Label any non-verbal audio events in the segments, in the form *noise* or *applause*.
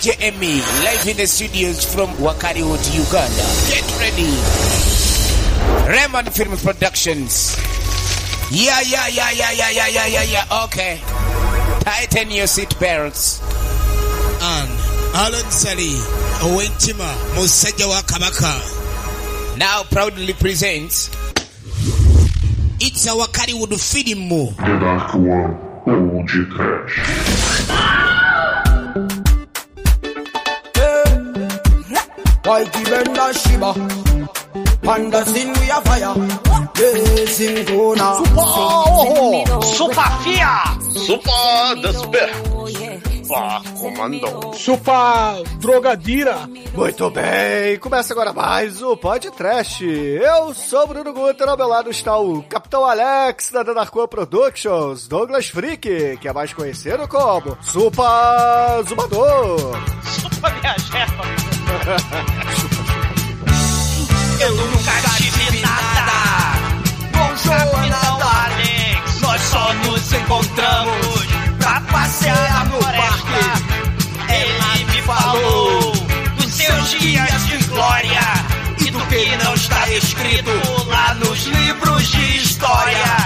DJ Emmy, live in the studios from Wakariwood, Uganda. Get ready. Raymond Film Productions. Yeah, yeah, yeah, yeah, yeah, yeah, yeah, yeah, yeah. Okay. Tighten your seat belts. And Alan Sally, Owentima, Musajja wa Kabaka. Now proudly presents It's a Wakariwood film. The Dark One, Old Trash. Mikey Bender Shiba. Panda sin we are fire. Yeah, sing go now. Super, oh, oh, oh. super fia. Super despair. Pá, comandou. Chupa drogadira. Muito bem, começa agora mais o Pod Trash. Eu sou o Bruno Guter, ao meu lado está o Capitão Alex da Danarcoa Productions, Douglas Freak, que é mais conhecido como Supa Zumador. Super minha jefa! *laughs* Eu nunca tive nada! Com Capitão Alex, nós só nos encontramos pra passear no parque. Dos seus dias de glória e do que não está escrito lá nos livros de história.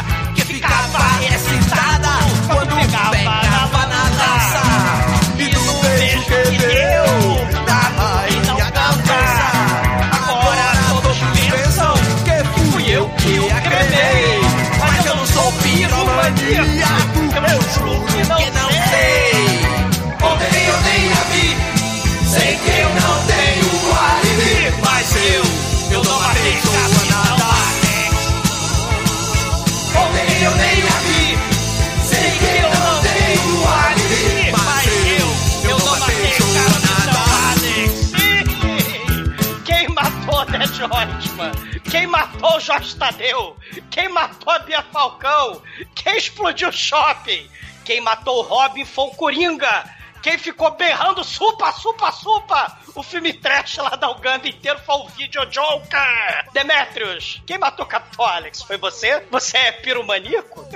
Hotman? Quem matou Jorge Tadeu? Quem matou a Bia Falcão? Quem explodiu o shopping? Quem matou o Robin foi o Coringa. Quem ficou berrando supa, supa, supa? O filme trash lá da Uganda inteiro foi o vídeo Joker. Demetrius, quem matou Alex? Foi você? Você é piromaníaco? *laughs*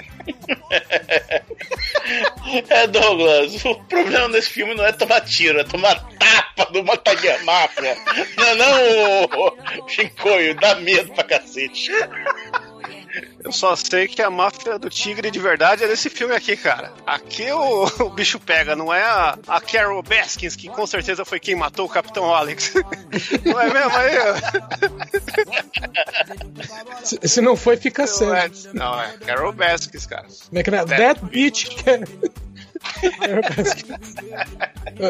É, Douglas, o problema desse filme não é tomar tiro, é tomar tapa do Máfia. Não, não, ô, Shinkoio, dá medo pra cacete. Eu só sei que a máfia do tigre de verdade é desse filme aqui, cara. Aqui o, *laughs* o bicho pega, não é a, a Carol Baskins, que com certeza foi quem matou o Capitão Alex. *laughs* Não é mesmo aí? Se, se não foi, fica sério. é, não, é Carol Baskins, cara. Como é que é? That bitch.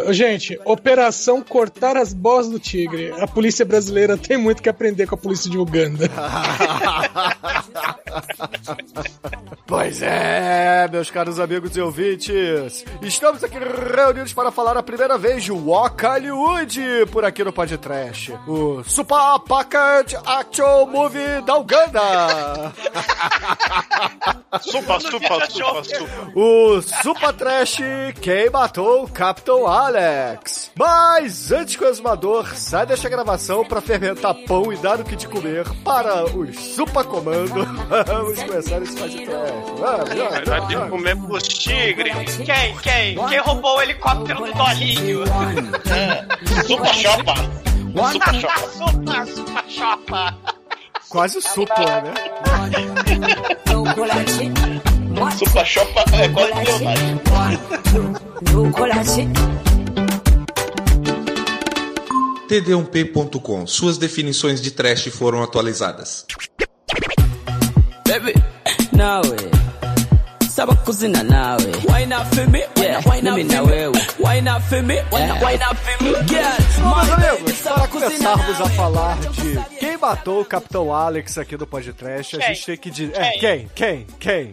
Ô, Gente, Operação Cortar as Bolas do Tigre. A polícia brasileira tem muito que aprender com a polícia de Uganda. *laughs* Pois é, meus caros amigos e ouvintes, estamos aqui reunidos para falar a primeira vez de Walk Hollywood por aqui no Podcast, o Super Pocket Action Movie da Uganda. *laughs* Supa, supa, supa, supa. O Super Trash Quem Matou o Capitão Alex. Mas antes que o exumador sai desta gravação para fermentar pão e dar o que de comer para os Super Comando, *laughs* vamos começar esse podcast. Vamos, vamos, Vai ter que comer pros tigres. Quem, quem? Quem roubou o helicóptero do Dolinho? Supa Chopa. Supa Chopa. Supa, supa, chopa. Quase o supla, né? Supa Chopa é quase Leonardo. td1p.com. Suas definições de trash foram atualizadas. Baby, nawe saba kuzina nawe wine up for me yeah na wewe wine up for me wine up for me girl baby amigos, para começarmos a falar de quem matou o Capitão Alex aqui no podcast, a gente tem que dizer. É, quem? Quem? Quem?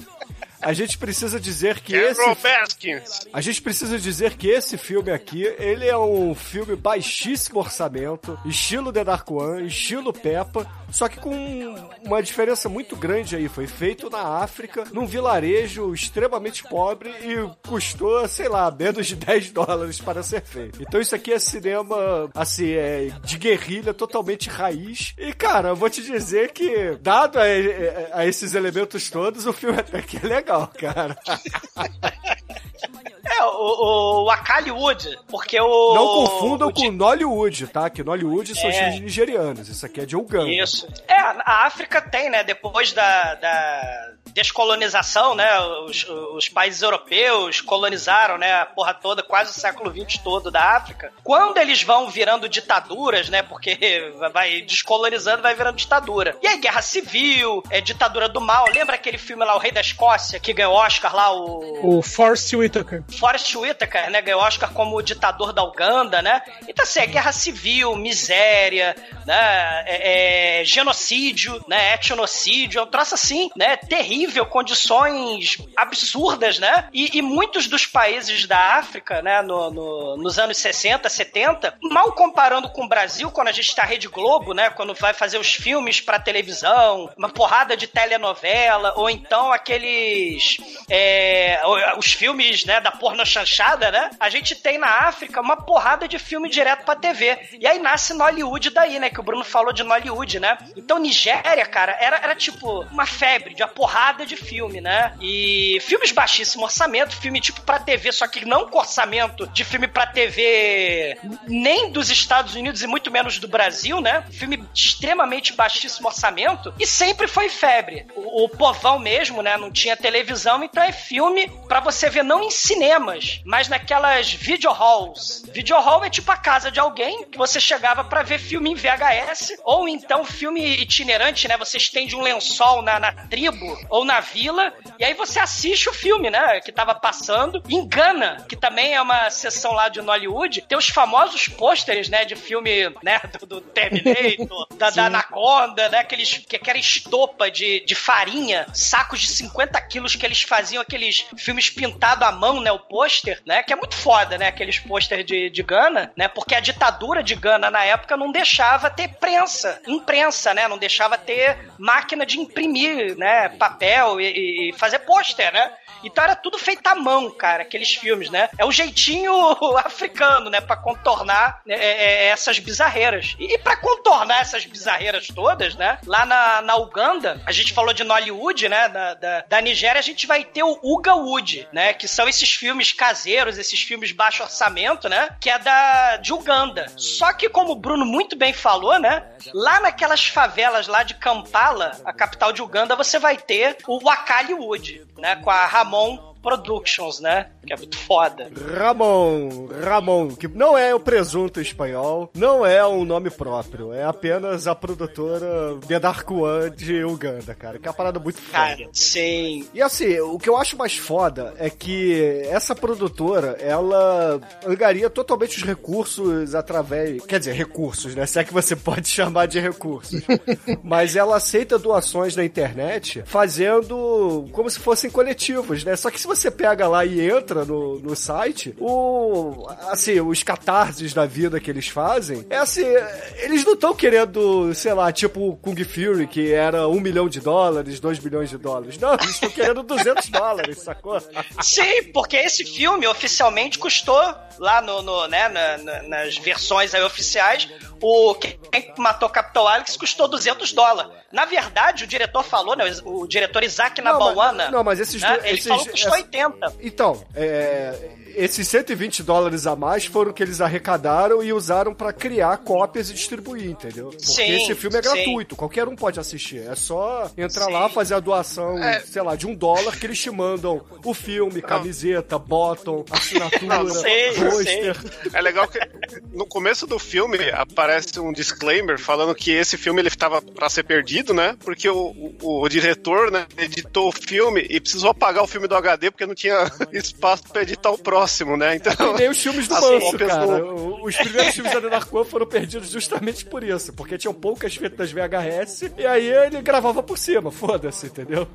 A gente precisa dizer que esse Carol Baskins. A gente precisa dizer que esse filme aqui, ele é um filme baixíssimo orçamento, estilo The Dark One, estilo Peppa, só que com uma diferença muito grande aí. Foi feito na África, num vilarejo extremamente pobre e custou, sei lá, menos de 10 dólares para ser feito. Então isso aqui é cinema, assim, é de guerrilha totalmente raiz. E, cara, eu vou te dizer que, dado a, a esses elementos todos, o filme até que é legal, cara. *laughs* É, o, o Akaliwood, porque o... Não confundam o com Nollywood, tá? Que Nollywood são É. filmes nigerianos. Isso aqui é de Uganda. Isso. É, a África tem, né? Depois da, da descolonização, né? Os, os países europeus colonizaram, né? A porra toda, quase o século XX todo da África. Quando eles vão virando ditaduras, né? Porque *laughs* vai descolonizando, vai virando ditadura. E aí, guerra civil, é ditadura do mal. Lembra aquele filme lá, O Rei da Escócia, que ganhou Oscar lá, o... O Forrest Whitaker. Forrest Whitaker, né, ganhou Oscar como ditador da Uganda, né? Então, assim, é guerra civil, miséria, né, é, é genocídio, né, etnocídio, é um troço assim, né, terrível, condições absurdas, né? E, e muitos dos países da África, né, no- no- nos anos 60, 70, mal comparando com o Brasil, quando a gente tá Rede Globo, né, quando vai fazer os filmes pra televisão, uma porrada de telenovela, ou então aqueles é, os filmes, né, da porno chanchada, né? A gente tem na África uma porrada de filme direto pra TV. E aí nasce Nollywood daí, né? Que o Bruno falou de Nollywood, né? Então Nigéria, cara, era, era tipo uma febre de uma porrada de filme, né? E filmes baixíssimo orçamento, filme tipo pra TV, só que não com orçamento de filme pra TV nem dos Estados Unidos e muito menos do Brasil, né? Filme extremamente baixíssimo orçamento e sempre foi febre. O, o povão mesmo, né? Não tinha televisão, então é filme pra você ver não em cinemas, mas naquelas video halls. Video hall é tipo a casa de alguém que você chegava pra ver filme em VHS ou então filme itinerante, né? Você estende um lençol na, na tribo ou na vila e aí você assiste o filme, né? Que tava passando. Em Gana, que também é uma sessão lá de Nollywood, tem os famosos pôsteres, né? De filme, né? Do, do Terminator, *laughs* da, da Anaconda, né? Aqueles, que, que era estopa de, de farinha, sacos de 50 quilos que eles faziam aqueles filmes pintados à mão, né? O pôster, né? Que é muito foda, né? Aqueles pôster de, de Gana, né? Porque a ditadura de Gana na época não deixava ter prensa, imprensa, né? Não deixava ter máquina de imprimir, né? Papel e, e fazer pôster, né? Então era tudo feito à mão, cara, aqueles filmes, né? É o jeitinho *laughs* africano, né? Pra contornar né, é, é, essas bizarreiras. E, e pra contornar essas bizarreiras todas, né? Lá na, na Uganda, a gente falou de Nollywood, né? Da, da, da Nigéria, a gente vai ter o Uga Wood, né? Que são esses filmes caseiros, esses filmes baixo orçamento, né? Que é da de Uganda. Só que, como o Bruno muito bem falou, né? Lá naquelas favelas lá de Kampala, a capital de Uganda, você vai ter o Wakali Wood, né? Com a Ramon Productions, né? Que é muito foda. Ramon, Ramon, que não é o presunto espanhol, não é um nome próprio, é apenas a produtora The Dark One de Uganda, cara, que é uma parada muito foda. Cara, sim. E assim, o que eu acho mais foda é que essa produtora, ela angaria totalmente os recursos através. Quer dizer, recursos, né? Se é que você *laughs* pode chamar de recursos. Mas ela aceita doações na internet fazendo como se fossem coletivos, né? Só que se você pega lá e entra no, no site, o. Assim, os catarses da vida que eles fazem, é assim, eles não estão querendo, sei lá, tipo Kung Fury, que era um milhão de dólares, dois milhões de dólares. Não, eles estão querendo 200 dólares, sacou? Sim, porque esse filme oficialmente custou lá no, no né, na- na- nas versões oficiais, o quem matou Capitão Alex custou 200 dólares. Na verdade, o diretor falou, né, o diretor Isaac Não, mas- Nabawana, não, mas esses né, esses- falou que custou essa- 80. Então, é, esses 120 dólares a mais foram que eles arrecadaram e usaram pra criar cópias e distribuir, entendeu? Porque Sim, esse filme é sim. gratuito, qualquer um pode assistir. É só entrar lá, fazer a doação, sei lá, de um dólar que eles te mandam o filme, camiseta, bottom, assinatura, Não, sei, pôster. É legal que no começo do filme aparece um disclaimer falando que esse filme ele estava para ser perdido, né? Porque o, o, o diretor, né, editou o filme e precisou apagar o filme do HD porque não tinha *laughs* espaço para editar o próximo, né? Então, E nem os filmes do Manso, cara. do- Os primeiros filmes da One foram perdidos justamente por isso. Porque tinham poucas fitas VHS e aí ele gravava por cima. Foda-se, entendeu?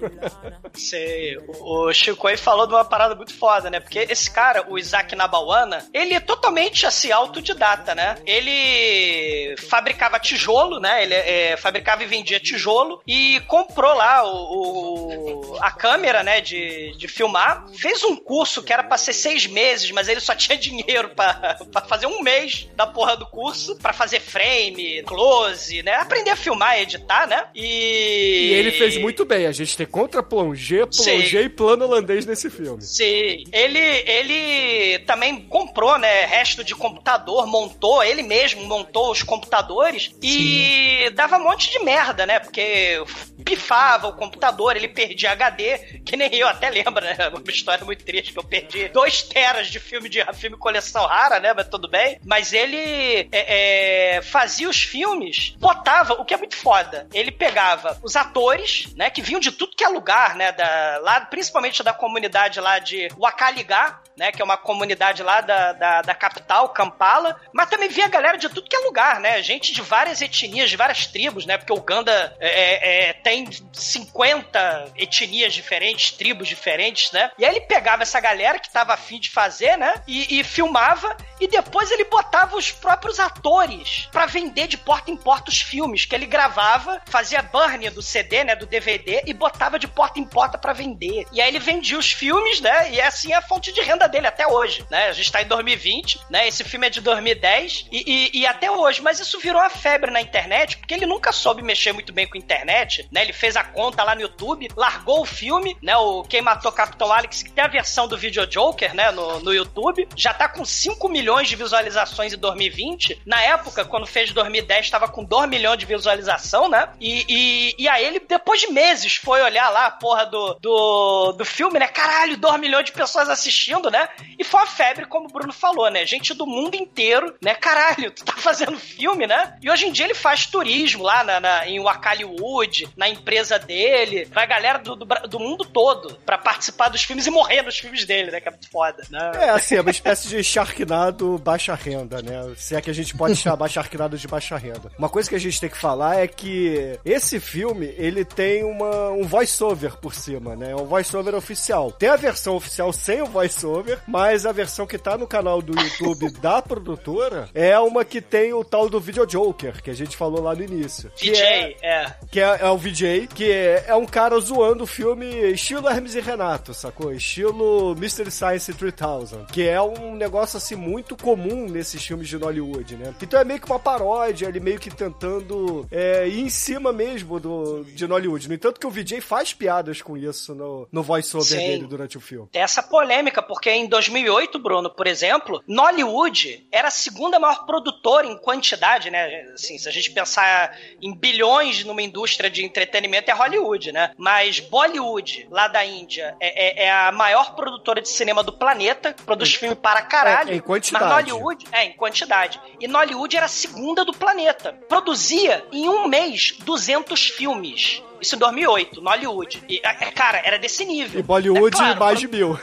Sei, o o Chico aí falou de uma parada muito foda, né? Porque esse cara, o Isaac Nabawana, ele é totalmente assim, autodidata, né? Ele fabricava tijolo, né? Ele é, fabricava e vendia tijolo e comprou lá o, o- a câmera, né? De, de filmar. Fez um curso que era pra ser seis meses mas ele só tinha dinheiro pra, pra fazer um mês da porra do curso, pra fazer frame, close, né? Aprender a filmar e editar, né? E... E ele fez muito bem. A gente tem contra plongé, plongé e plano holandês nesse filme. Sim, ele, ele também comprou, né, resto de computador, montou, ele mesmo montou os computadores e dava um monte de merda, né, porque pifava o computador, ele perdia HD, que nem eu até lembro, né, uma história muito triste que eu perdi dois teras de filme de filme coleção rara, né, mas tudo bem, mas ele é, é, fazia os filmes, botava, o que é muito foda, ele pegava os atores, né, que vinham de tudo que é lugar, né, da, lá, principalmente da comunidade lá de Wakaligá, né, que é uma comunidade lá da, da, da capital, Kampala, mas também via galera de tudo que é lugar, né, gente de várias etnias, de várias tribos, né, porque Uganda é, é, tem 50 etnias diferentes, tribos diferentes, né, e aí ele pegava essa galera que tava afim de fazer, né, e, e filmava, e depois ele botava os próprios atores pra vender de porta em porta os filmes que ele gravava, fazia burn do CD, né, do DVD, e botava de porta em porta pra vender. E aí ele vendia os filmes, né, e é assim a fonte de renda dele até hoje, né, a gente tá em 2020, né, esse filme é de 2010, e, e, e até hoje, mas isso virou uma febre na internet, porque ele nunca soube mexer muito bem com a internet, né, ele fez a conta lá no YouTube, largou o filme, né, o Quem Matou Capitão Alex, que tem a versão do Video Joker, né, no, no YouTube, já tá com 5 milhões de visualizações em 2020, na época, quando fez 2010, tava com 2 milhões de visualização, né, e, e, e aí ele, depois de meses, foi olhar lá a porra do, do, do filme, né, caralho, 2 milhões de pessoas assistindo, né, e foi uma febre, como o Bruno falou, né, gente do mundo inteiro, né, caralho, tu tá *laughs* fazendo filme, né, e hoje em dia ele faz turismo lá na, na, em Wakaliwood, na empresa dele, vai galera do, do, do mundo todo pra participar dos filmes e morrer nos filmes dele, né, que é muito foda, né. É, assim, é uma espécie de Sharknado baixa renda, né? Se é que a gente pode chamar *laughs* Sharknado de baixa renda. Uma coisa que a gente tem que falar é que esse filme, ele tem uma, um voice-over por cima, né? É um voice-over oficial. Tem a versão oficial sem o voice-over, mas a versão que tá no canal do YouTube *laughs* da produtora é uma que tem o tal do Video Joker, que a gente falou lá no início. Que DJ, é. que é, é o VJ, que é, é um cara zoando o filme estilo Hermes e Renato, sacou? Estilo Mystery Science 3000, que é um negócio assim muito comum nesses filmes de Hollywood, né? Então é meio que uma paródia, ele meio que tentando é, ir em cima mesmo do, de Hollywood. No entanto que o VJ faz piadas com isso no, no voice-over dele durante o filme. Tem essa polêmica, porque em 2008, Bruno, por exemplo, Nollywood era a segunda maior produtora em quantidade, né? Assim, se a gente pensar em bilhões numa indústria de entretenimento, é Hollywood, né? Mas Bollywood, lá da Índia, é, é- é a maior produtora de cinema do planeta, produz filme para caralho. É, em quantidade. Mas Nollywood, é, em quantidade. E Nollywood era a segunda do planeta. Produzia, em um mês, 200 filmes. Isso em 2008, Nollywood. E, é, cara, era desse nível. E Bollywood É claro, mais de mil.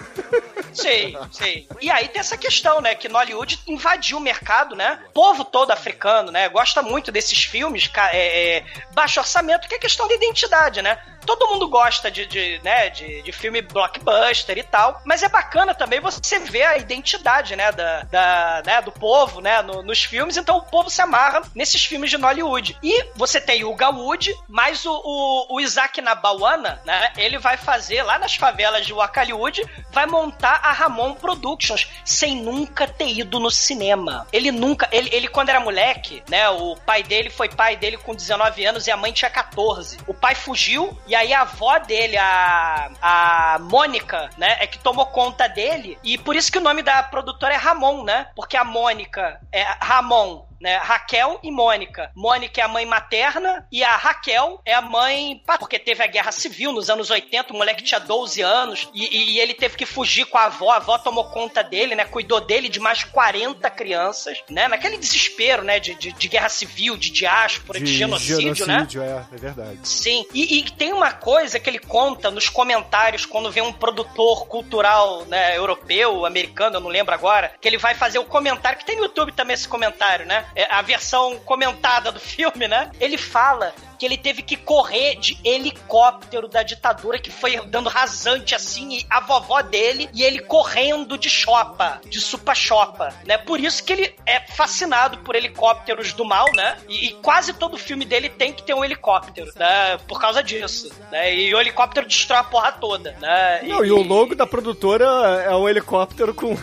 Sei, sei. E aí tem essa questão, né? Que Nollywood invadiu o mercado, né? O povo todo africano, né? Gosta muito desses filmes, é, é, baixo orçamento, que é questão de identidade, né? Todo mundo gosta de, de, né, de, de filme blockbuster e tal, mas é bacana também você ver a identidade, né, da, da, né, do povo, né, no- nos filmes, então o povo se amarra nesses filmes de Nollywood. E você tem o Uga Wood, mas o, o, o Isaac Nabawana, né, ele vai fazer lá nas favelas de Wakaliwood, vai montar a Ramon Productions, sem nunca ter ido no cinema. Ele nunca, ele, ele quando era moleque, né, o pai dele foi pai dele com 19 anos e a mãe tinha 14. O pai fugiu e aí a avó dele, a, a Mônica, né, é que tomou conta dele e por isso que o nome da produtora é Ramon, né, porque a Mônica é Ramon né? Raquel e Mônica. Mônica é a mãe materna e a Raquel é a mãe. Porque teve a guerra civil nos anos 80, o moleque tinha 12 anos e, e- ele teve que fugir com a avó. A avó tomou conta dele, né? Cuidou dele de mais 40 crianças, né? Naquele desespero, né? De, de, de guerra civil, de diáspora, de, genocídio, né? genocídio, é, é verdade. Sim, e, e tem uma coisa que ele conta nos comentários quando vê um produtor cultural, né, europeu, americano, eu não lembro agora, que ele vai fazer o comentário, que tem no YouTube também esse comentário, né? É, A versão comentada do filme, né? Ele fala que ele teve que correr de helicóptero da ditadura que foi dando rasante assim, e a vovó dele e ele correndo de chopa, de supa-chopa, né? Por isso que ele é fascinado por helicópteros do mal, né? E, e quase todo filme dele tem que ter um helicóptero, né? Por causa disso, né? E o helicóptero destrói a porra toda, né? Não, e o logo da produtora é um helicóptero com.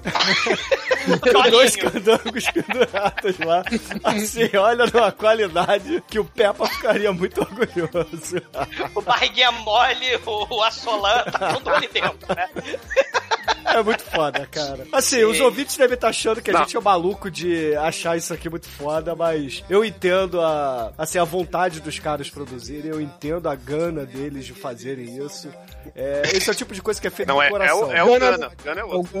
*laughs* dois candangos pendurados lá. Assim, olha numa qualidade que o Peppa ficaria muito orgulhoso. o barriguinha mole, o, o assolan, tá tudo ali dentro, né? *laughs* *laughs* É muito foda, cara. Assim, os ouvintes devem estar achando que a Não. gente é maluco de achar isso aqui muito foda, mas eu entendo a, assim, a vontade dos caras produzirem, eu entendo a gana deles de fazerem isso. É, esse é o tipo de coisa que é feito Não, com é, é, coração. o, é o Gana. Gana é o outro. *laughs*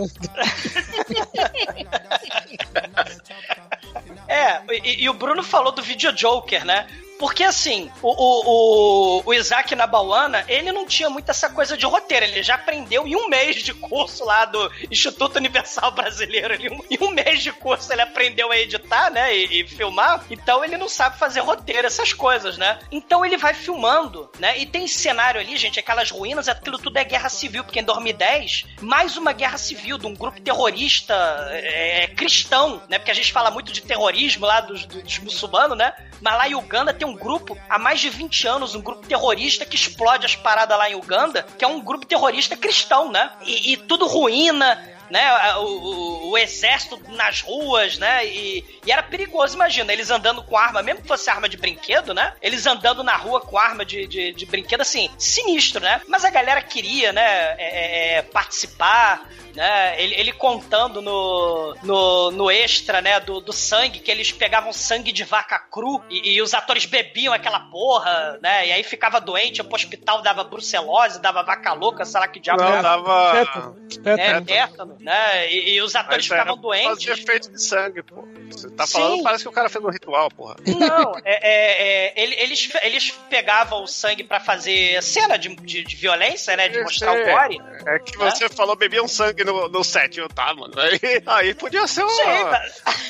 É, e, e o Bruno falou do Video Joker, né? Porque assim, o, o, o, o Isaac Nabawana, ele não tinha muito essa coisa de roteiro. Ele já aprendeu em um mês de curso lá do Instituto Universal Brasileiro. Ele, em um mês de curso ele aprendeu a editar, né? E, e filmar. Então ele não sabe fazer roteiro, essas coisas, né? Então ele vai filmando, né? E tem cenário ali, gente, aquelas ruínas, aquilo tudo é guerra civil, porque em 2010, mais uma guerra civil de um grupo terrorista é, cristão, né? Porque a gente fala muito de terrorismo lá dos, dos muçulmanos, né? Mas lá em Uganda tem um grupo, há mais de 20 anos, um grupo terrorista que explode as paradas lá em Uganda, que é um grupo terrorista cristão, né? E, e tudo ruína, né? O, o- o exército nas ruas, né? E, e era perigoso, imagina, eles andando com arma, mesmo que fosse arma de brinquedo, né? Eles andando na rua com arma de, de, de brinquedo, assim, sinistro, né? Mas a galera queria, né? é, é, é, participar, né? Ele, ele contando no, no, no extra, né? Do, do sangue, que eles pegavam sangue de vaca cru e, e os atores bebiam aquela porra, né? E aí ficava doente, ia pro hospital, dava brucelose, dava vaca louca, sei lá que diabo. Não, era. dava- É, tétano, né? E, e os atores ficavam doentes. Fazia efeito de sangue, pô. Você tá Sim. falando, parece que o cara fez um ritual, porra. Não, é, é- é, ele- eles, eles pegavam o sangue pra fazer cena de, de, de violência, né? De mostrar o gore. É que você falou bebiam sangue no, no set, eu tá, mano. Aí, aí podia ser um Sim,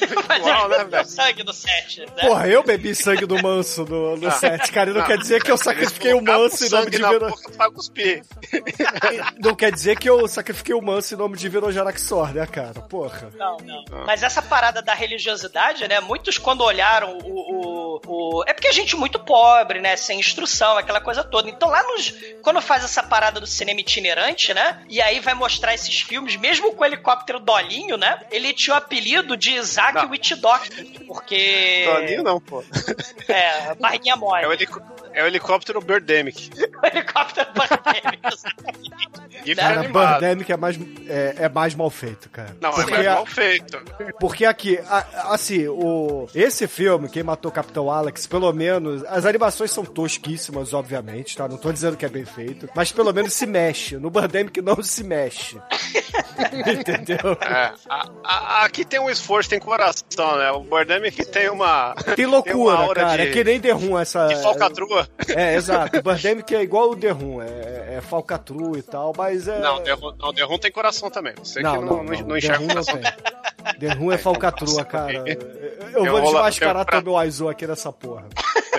ritual, *laughs* né, velho? sangue no set, né? Porra, eu bebi sangue do manso no, no Ah. set, cara. E não Ah. quer dizer que eu sacrifiquei o manso em nome de na Vero... boca pra cuspir. *laughs* Não quer dizer que eu sacrifiquei o manso em nome de Virojaraxor, né, cara? Porra. Não, não. Mas essa parada da religiosidade, né? Muitos quando olharam o, o, o- É porque a gente é muito pobre, né? Sem instrução, aquela coisa toda. Então lá nos. Quando faz essa parada do cinema itinerante, né? E aí vai mostrar esses filmes, mesmo com o helicóptero Dolinho, né? Ele tinha o apelido de Isaac Witch Doctor. Porque. Dolinho não, pô. É, barriguinha mole. É o, helico- é o helicóptero Birdemic. *laughs* O helicóptero Birdemic. E Cara. Birdemic é mais, é, é mais mal feito, cara. Não, Porque é mais mal feito. Porque aqui, a- assim, o, esse filme, Quem Matou o Capitão Alex, pelo menos, as animações são tosquíssimas, obviamente, tá? Não tô dizendo que é bem feito, mas pelo menos se mexe. No Birdemic não se mexe. *laughs* Entendeu? É, a- a- aqui tem um esforço, tem coração, né? O Birdemic tem uma. Tem uma loucura, aura cara. de- É que nem The Room, essa. De falcatrua. É, exato. O Birdemic é igual o The Room, é, é falcatrua e tal, mas é. Não, The Room, não, The Room tem coração também. Você Não, que não, não, não, não. enxerga não tem. The Room é falcatrua, cara. *laughs* Eu vou desmascarar todo o Aizo aqui nessa porra.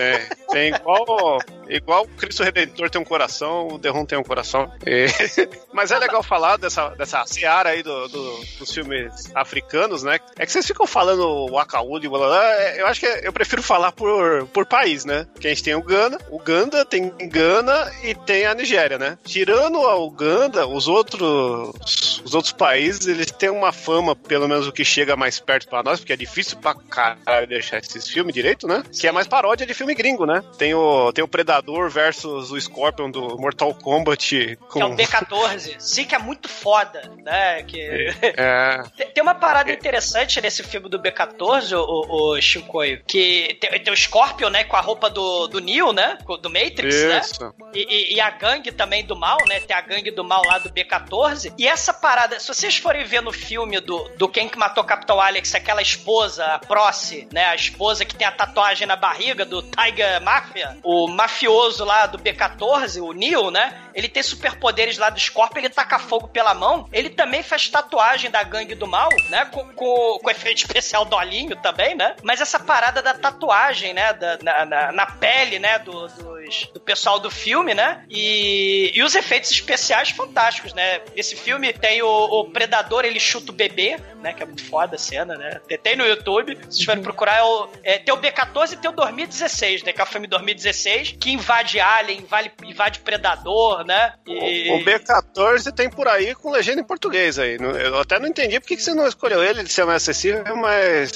Tem, tem igual, igual o Cristo Redentor tem um coração, o Room tem um coração. *laughs* Mas é legal falar dessa, dessa seara aí do, do- dos filmes africanos, né? É que vocês ficam falando Wakaudi, blá, é, eu acho que eu prefiro falar por, por país, né? Que a gente tem o Ghana, o Uganda tem Gana e tem a Nigéria, né? Tirando a Uganda, os outros, os outros países, eles têm uma fama, pelo menos o que chega mais perto pra nós, porque é difícil pra caralho deixar esses filmes direito, né? Que é mais paródia de filme gringo, né? Tem o, tem o Predador versus o Scorpion do Mortal Kombat com... Que é o D14. Sim, que é muito foda, né? Que... É... *laughs* Tem- uma parada interessante nesse filme do B14, o, o, Shinkoio, que tem, tem o Scorpion, né, com a roupa do, do Neo, né, do Matrix, né? Isso. E, e- e a gangue também do mal, né? Tem a gangue do mal lá do B14. E essa parada, se vocês forem ver no filme do, do Quem que Matou o Capitão Alex, aquela esposa, a Proce, né? A esposa que tem a tatuagem na barriga do Tiger Mafia, o mafioso lá do B14, o Neil, né? Ele tem superpoderes lá do Scorpion, ele taca fogo pela mão. Ele também faz tatuagem da gangue do mal, né? Com, com, com efeito especial do olhinho também, né? Mas essa parada da tatuagem, né? Da, na, na, na pele, né? Do, dos, do pessoal do filme, né? E, e os efeitos especiais fantásticos, né? Esse filme tem o, o Predador, ele chuta o bebê, né? Que é muito foda a cena, né? Tem- Tem no YouTube, se vocês forem procurar, é o, é, tem o B14 e tem o 2016, né? Que é o filme 2016, que invade Alien, invade, invade Predador, né? E... O B14 tem por aí com legenda em português aí. Não- Eu até não entendi por que você não escolheu ele de ser mais acessível, mas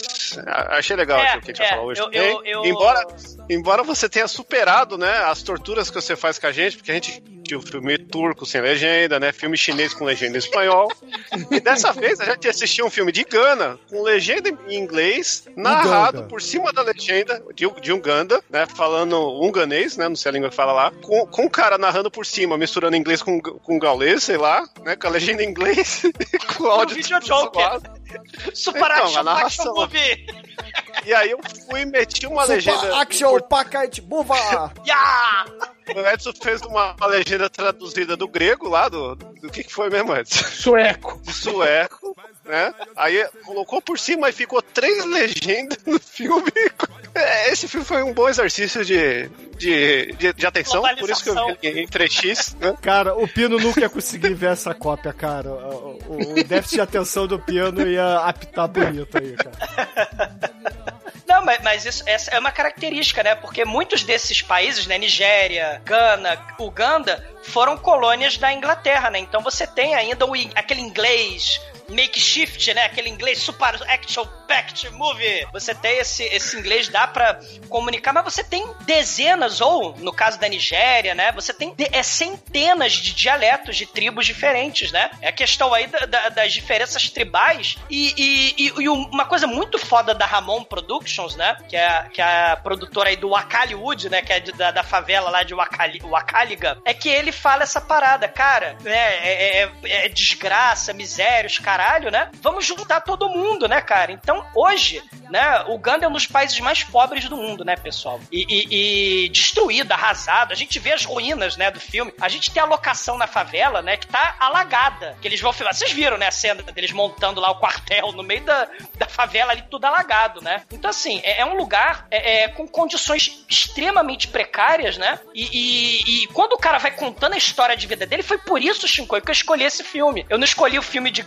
achei legal É, o que a gente é, falar hoje. eu- eu- eu- Embora, embora você tenha superado, né, as torturas que você faz com a gente, porque a gente que o filme turco sem legenda, né, filme chinês com legenda em espanhol. e dessa vez a gente assistiu um filme de Gana com legenda em inglês, narrado Uganda. por cima da legenda de, de Uganda, né, falando unganês, né, não sei a língua que fala lá, com, com o cara narrando por cima, misturando inglês com, com gaulês, sei lá, né, com a legenda em inglês, *laughs* com o áudio vídeo tudo Joker. zoado. Super Então, Action Movie! E aí eu fui e meti uma Super legenda. Action Packet Buva! Ya! O Edson fez uma, uma legenda traduzida do grego lá, do, do que, que foi mesmo, Edson? Sueco. De sueco, né? Aí colocou por cima e ficou três legendas no filme. É, Esse filme foi um bom exercício de, de, de, de atenção, por isso que eu vi em 3x, né? Cara, o Pino nunca ia conseguir ver essa cópia, cara. O, o- o déficit de atenção do Pino ia apitar bonito aí, cara. Mas, mas isso essa é uma característica, né? Porque muitos desses países, né? Nigéria, Gana, Uganda, foram colônias da Inglaterra, né? Então você tem ainda o, aquele inglês makeshift, né? Aquele inglês super action packed movie. Você tem esse, esse inglês, dá pra comunicar, mas você tem dezenas, ou no caso da Nigéria, né? Você tem de- é, centenas de dialetos de tribos diferentes, né? É a questão aí da- da- das diferenças tribais e, e- e- e uma coisa muito foda da Ramon Productions, né? Que é, que é a produtora aí do Wakaliwood, né? Que é de- da, da favela lá de Wakali, Wakaliga. É que ele fala essa parada, cara, né? É, é- é desgraça, miséria, os caralho, né? Vamos juntar todo mundo, né, cara? Então, hoje, né? Uganda é um dos países mais pobres do mundo, né, pessoal? E, e- e destruído, arrasado. A gente vê as ruínas, né, do filme. A gente tem a locação na favela, né, que tá alagada. Que eles vão filmar. Vocês viram, né, a cena deles montando lá o quartel no meio da, da favela ali, tudo alagado, né? Então, assim, é, é um lugar é, é, com condições extremamente precárias, né? E, e- quando o cara vai contando a história de vida dele, foi por isso, Shinkoi, que eu escolhi esse filme. Eu não escolhi o filme de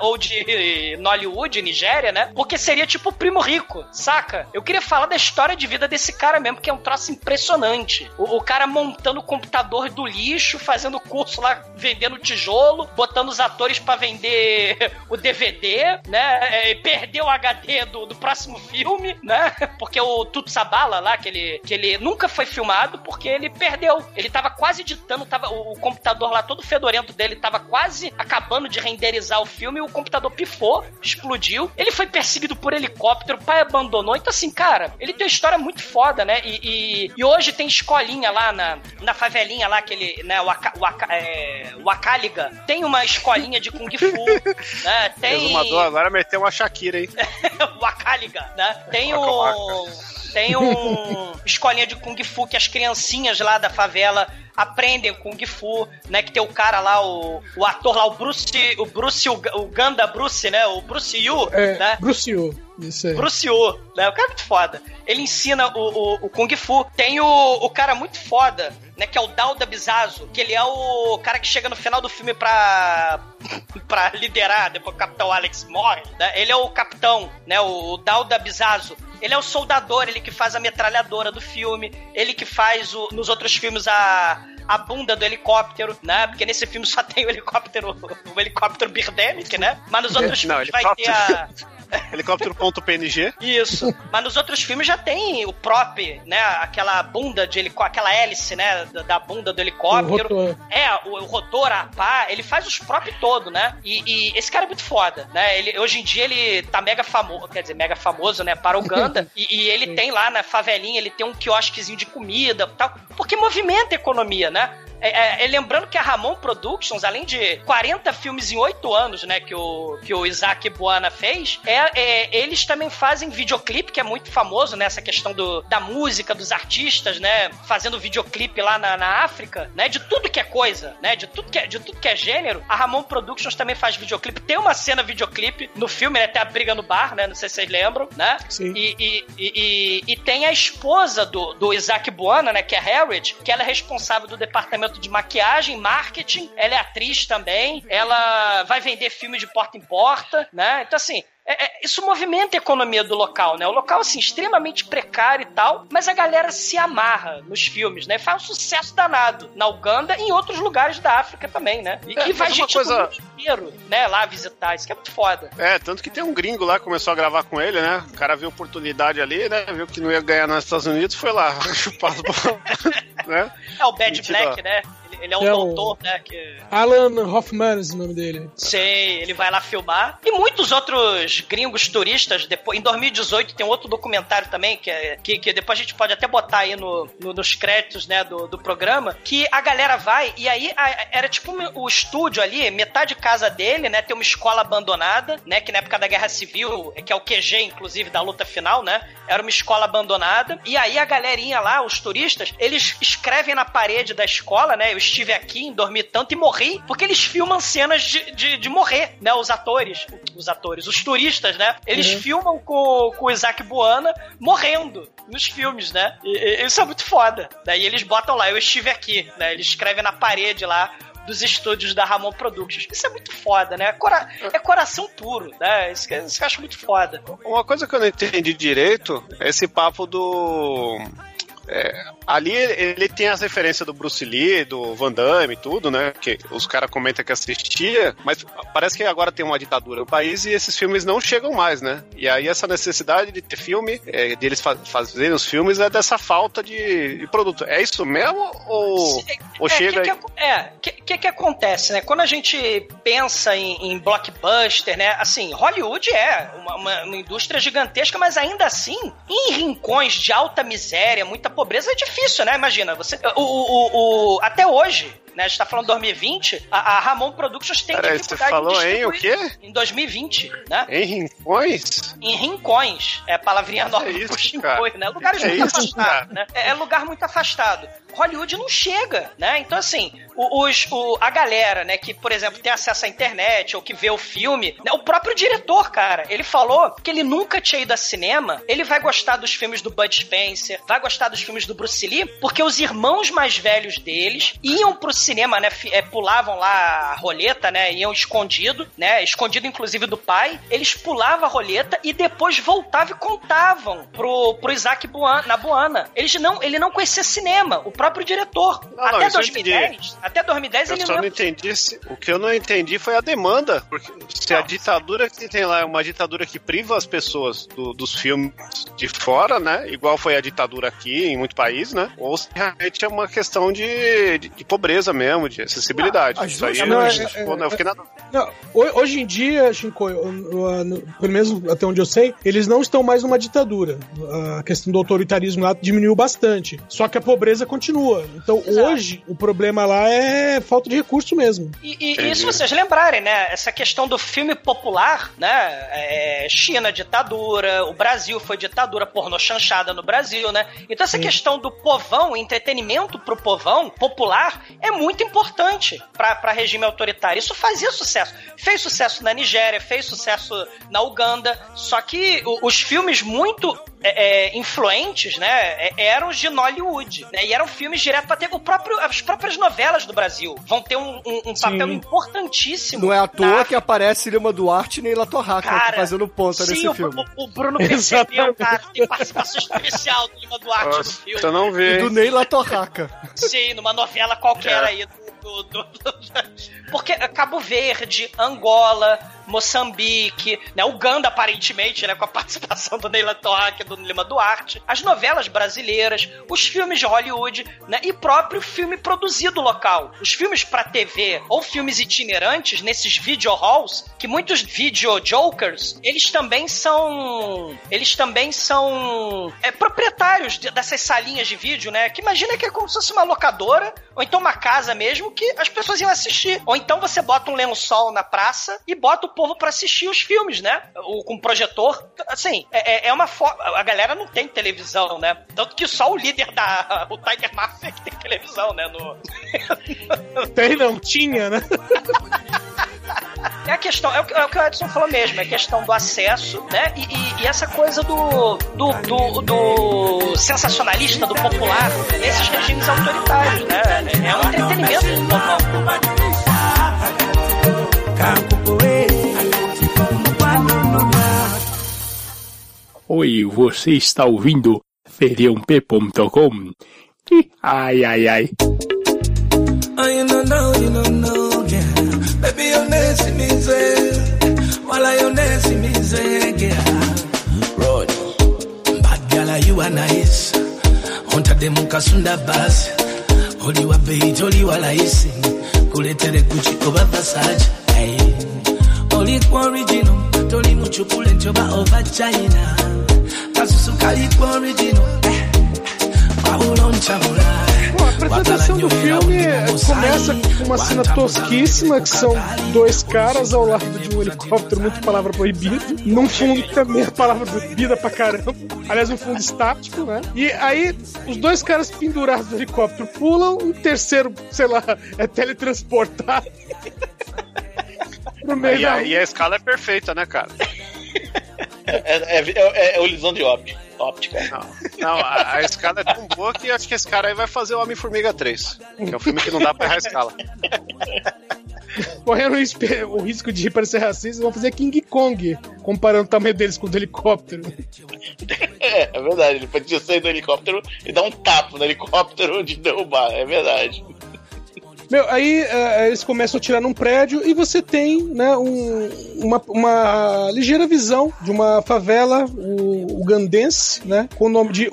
Ou de Nollywood, Nigéria, né? Porque seria tipo o Primo Rico, saca? Eu queria falar da história de vida desse cara mesmo, que é um troço impressionante. O, o cara montando o computador do lixo, fazendo curso lá, vendendo tijolo, botando os atores pra vender *laughs* o DVD, né? É, perdeu o HD do, do próximo filme, né? *laughs* Porque o Tutsabala lá, que ele, que ele nunca foi filmado porque ele perdeu. Ele tava quase editando, tava, o, o computador lá todo fedorento dele tava quase acabando de renderizar o filme o computador pifou, explodiu. Ele foi perseguido por helicóptero, o pai abandonou. Então, assim, cara, ele tem uma história muito foda, né? E, e, e hoje tem escolinha lá na, na favelinha lá, que ele, né, o, Aka, o, Aka, é, o Akaliga, tem uma escolinha de Kung Fu, *laughs* né? Tem Resumador agora meteu uma Shakira, hein? *laughs* o Akaliga, né? Tem um. Tem um escolinha de Kung Fu que as criancinhas lá da favela aprendem Kung Fu, né? Que tem o cara lá, o, o ator lá, o Bruce, o Bruce, o, o Ganda Bruce, né? O Bruce Yu, É, né? Bruce Yu. Isso aí. Bruce Yu, né? O cara é muito foda. Ele ensina o, o, o Kung Fu. Tem o, o cara muito foda, né? Que é o Dauda Bizazo, que ele é o cara que chega no final do filme pra, *laughs* pra liderar, depois o Capitão Alex morre, né? Ele é o capitão, né? O, o Dauda Bizazo. Ele é o soldador, ele que faz a metralhadora do filme, ele que faz o, nos outros filmes a, a bunda do helicóptero, né? Porque nesse filme só tem o helicóptero, *laughs* o helicóptero Birdemic, né? Mas nos outros Não, filmes vai ter a. Helicóptero.png. Isso. Mas nos outros filmes já tem o prop, né? Aquela bunda de helicóptero, aquela hélice, né? Da, da bunda do helicóptero. O rotor. É, o, o rotor, a pá, ele faz os prop todo, né? E, e esse cara é muito foda, né? Ele, hoje em dia ele tá mega famoso, quer dizer, mega famoso, né? Para Uganda. *laughs* e, e ele tem lá na favelinha, ele tem um quiosquezinho de comida e tal. Porque movimenta a economia, né? É, é, lembrando que a Ramon Productions, além de 40 filmes em 8 anos, né, que o, que o Isaac Buana fez, é, é, eles também fazem videoclipe, que é muito famoso, né, essa questão do, da música, dos artistas, né, fazendo videoclipe lá na, na África, né, de tudo que é coisa, né, de tudo que é, de tudo que é gênero, a Ramon Productions também faz videoclipe. Tem uma cena videoclipe no filme, né, tem a briga no bar, né, não sei se vocês lembram, né, Sim. e, e, e, e- e tem a esposa do, do Isaac Buana, né, que é Harriet, que ela é responsável do departamento de maquiagem, marketing, ela é atriz também, ela vai vender filme de porta em porta, né? Então, assim, é- é- isso movimenta a economia do local, né? O local, assim, extremamente precário e tal, mas a galera se amarra nos filmes, né? Faz um sucesso danado na Uganda e em outros lugares da África também, né? E, É, e vai gente coisa- do mundo inteiro, né, lá visitar. Isso que é muito foda. É, tanto que tem um gringo lá que começou a gravar com ele, né? O cara viu oportunidade ali, né? Viu que não ia ganhar nos Estados Unidos, foi lá *laughs* bolas, né? *laughs* É o Bad Mentira. Black, né? Ele, ele é um É o- doutor, né? Que... Alan Hoffman, esse nome dele. Sei, ele vai lá filmar. E muitos outros gringos turistas, depois, em 2018 tem outro documentário também, que, é, que, que depois a gente pode até botar aí no, no- nos créditos né, do, do programa, que a galera vai, e aí a- era tipo um- o estúdio ali, metade casa dele, né? Tem uma escola abandonada, né? Que na época da Guerra Civil, que é o QG, inclusive, da luta final, né? Era uma escola abandonada. E aí a galerinha lá, os turistas, eles escrevem na parede da escola, né? Eu estive aqui em dormi tanto e morri, porque eles filmam cenas de, de, de morrer, né? Os atores, os atores, os turistas, né? Eles Uhum. filmam com, com o Isaac Buana morrendo nos filmes, né? E- e- isso é muito foda. Daí eles botam lá, eu estive aqui, né? Eles escrevem na parede lá dos estúdios da Ramon Productions. Isso é muito foda, né? É, cora- é coração puro, né? Isso que, isso que eu acho muito foda. Uma coisa que eu não entendi direito é esse papo do. É, ali ele tem as referências do Bruce Lee, do Van Damme e tudo, né? Que os caras comentam que assistia, mas parece que agora tem uma ditadura no país e esses filmes não chegam mais, né? E aí essa necessidade de ter filme, é, de eles fa fazerem os filmes, é dessa falta de, de produto. É isso mesmo? Ou, ou é, chega que, que, é, o que, que que acontece, né? Quando a gente pensa em, em blockbuster, né? Assim, Hollywood é uma, uma- uma indústria gigantesca, mas ainda assim, em rincões de alta miséria, muita pobreza, é difícil, né? Imagina, você. O, o, o- até hoje. Né, a gente tá falando 2020, a, a Ramon Productions tem Peraí, dificuldade você falou em o quê? Em 2020, né? Em rincões? Em rincões. É palavrinha nova isso, pro Shinkoi, cara? né? Lugares Que muito isso, afastados, né? É, é lugar muito afastado. Hollywood não chega, né? Então, assim, os, o- a galera, né, que, por exemplo, tem acesso à internet ou que vê o filme, né, o próprio diretor, cara, ele falou que ele nunca tinha ido a cinema, ele vai gostar dos filmes do Bud Spencer, vai gostar dos filmes do Bruce Lee, porque os irmãos mais velhos deles iam pro cinema, né, é, pulavam lá a roleta, né, iam escondido, né, escondido inclusive do pai, eles pulavam a roleta e depois voltavam e contavam pro, pro Isaac Buana, na Buana. Eles não, ele não conhecia cinema, o próprio diretor. Não, não, até entendi. 2010, até 2010 Eu ele só não não entendi. se- o que eu não entendi foi a demanda. Porque se a ditadura que tem lá é uma ditadura que priva as pessoas do- dos filmes de fora, né? Igual foi a ditadura aqui em muito país, né? Ou se realmente é uma questão de, de, de pobreza mesmo, de acessibilidade. Isso aí não, coisas. tipo, não, eu fiquei nada. Não, ho- hoje em dia, Shinkoi, o- o- no- pelo menos até onde eu sei, eles não estão mais numa ditadura. A questão do autoritarismo lá diminuiu bastante. Só que a pobreza continua. Então hoje o problema lá é falta de recurso mesmo. E, e- e se vocês lembrarem, né? Essa questão do filme popular, né? é, China, ditadura, o Brasil foi ditadura, pornô chanchada no Brasil, né? Então essa questão do povão, entretenimento pro povão popular, é muito importante pra pra regime autoritário. Isso fazia sucesso. Fez sucesso na Nigéria, fez sucesso na Uganda, só que os filmes muito é, é, influentes, né, é- eram os de Nollywood, né, e eram filmes direto pra ter o próprio, as próprias novelas do Brasil vão ter um, um- um papel importantíssimo. Não é à toa na- que aparece Lima Duarte e Neila Torraca Cara, fazendo ponta sim, nesse o, filme. o- o Bruno percebeu, cara, tem participação especial do Lima Duarte no Nossa, filme. eu não vi. E do Neila Torraca. Sim, numa novela qualquer É. aí. do- do- do- Porque Cabo Verde, Angola, Moçambique, né? Uganda, aparentemente, né? Com a *laughs* participação do Neila Torraca e do Lima Duarte. As novelas brasileiras, os filmes de Hollywood, né? E próprio filme produzido local. Os filmes pra TV ou filmes itinerantes nesses video halls, que muitos video jokers, eles também são... Eles também são é, proprietários de- dessas salinhas de vídeo, né? Que imagina que é como se fosse uma locadora, ou então uma casa mesmo, que as pessoas iam assistir. Ou então você bota um lençol na praça e bota o povo pra assistir os filmes, né? O, com projetor. Assim, é, é- é uma forma. A galera não tem televisão, né? Tanto que só o líder da. O Tiger Mafia que tem televisão, né? No... *laughs* Tem não, tinha, né? É a questão, é o, que- é o que o Edson falou mesmo, é a questão do acesso, né? E, e- e essa coisa do do, do, do sensacionalista, do popular, nesses regimes autoritários, né? É, é um entretenimento total. Oi, você está ouvindo feriump.com? Ih, Ai, ai, ai. Oh, you don't know, you don't know, girl. Baby, you nesse me. While you nesse me girl. Road. Bad girl, you are nice. Onta de mukasunda basi. Oli wa bait, oli wa laisi. Kuletere Gucci oba. Hey. Oli kwa original. Over China. Original. Eh. A apresentação do filme começa com uma cena tosquíssima, que são dois caras ao lado de um helicóptero, muito palavra proibida, num fundo também é palavra proibida pra caramba. Aliás, um fundo estático, né? E aí, os dois caras pendurados do helicóptero pulam, um terceiro, sei lá, é teletransportado. *laughs* *laughs* no meio E da a, e a escala é perfeita, né, cara? É, é, é, é olisão de óptica. óptica. Não, não a, a escala é tão boa que acho que esse cara aí vai fazer o Homem-Formiga 3. Que é um filme que não dá pra errar a escala. correndo o risco- o risco de parecer racista, vão fazer King Kong, comparando o tamanho deles com o do helicóptero. *laughs* É, é verdade. Ele podia sair do helicóptero e dar um tapa no helicóptero de derrubar. É verdade. Meu, aí eh, eles começam a tirar num prédio e você tem, né, um- uma, uma ligeira visão de uma favela o, ugandense, né, com o nome de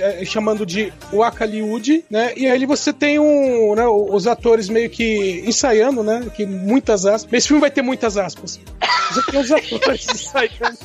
eh, chamando de Wakaliud, né, e aí você tem um, né, os atores meio que ensaiando, né, que muitas aspas. Esse filme vai ter muitas aspas. Você tem os atores *laughs* ensaiando.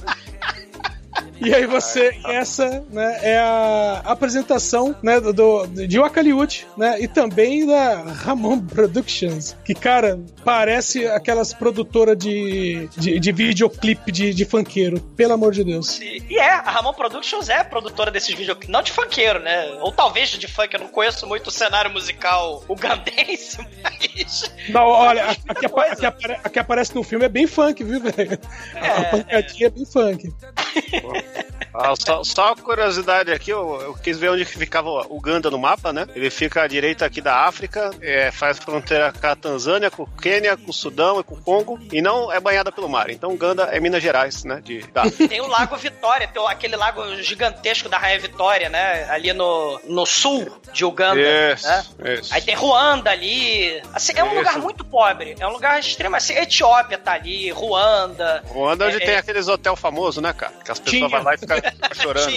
E aí você, essa, né, é a apresentação, né, do, do- de Wakaliut, né, e também da Ramon *laughs* Productions, que, cara, parece aquelas produtoras de, de, de videoclipe de, de funkeiro, pelo amor de Deus. E, e é, a Ramon Productions é produtora desses videoclipes, não de funkeiro, né? Ou talvez de funk, eu não conheço muito o cenário musical ugandense, *laughs* mas. Não, olha, a, a que apa- a que apare- a que aparece no filme é bem funk, viu, velho? A pancadinha é bem funk. *laughs* Ah, só, só uma curiosidade aqui, eu, eu quis ver onde ficava o Uganda no mapa, né? Ele fica à direita aqui da África, é, faz fronteira com a Tanzânia, com o Quênia, com o Sudão e com o Congo, e não é banhada pelo mar. Então Uganda é Minas Gerais, né? De, da. Tem o Lago Vitória, tem aquele lago gigantesco da Rainha Vitória, né? Ali no, no sul de Uganda. Isso, né? isso. Aí tem Ruanda ali. Assim, é um Isso. lugar muito pobre. É um lugar extremo. Assim, Etiópia tá ali, Ruanda. Ruanda onde É, tem é. aqueles hotel famosos, né, cara? Que as pessoas Vão lá e ficam chorando.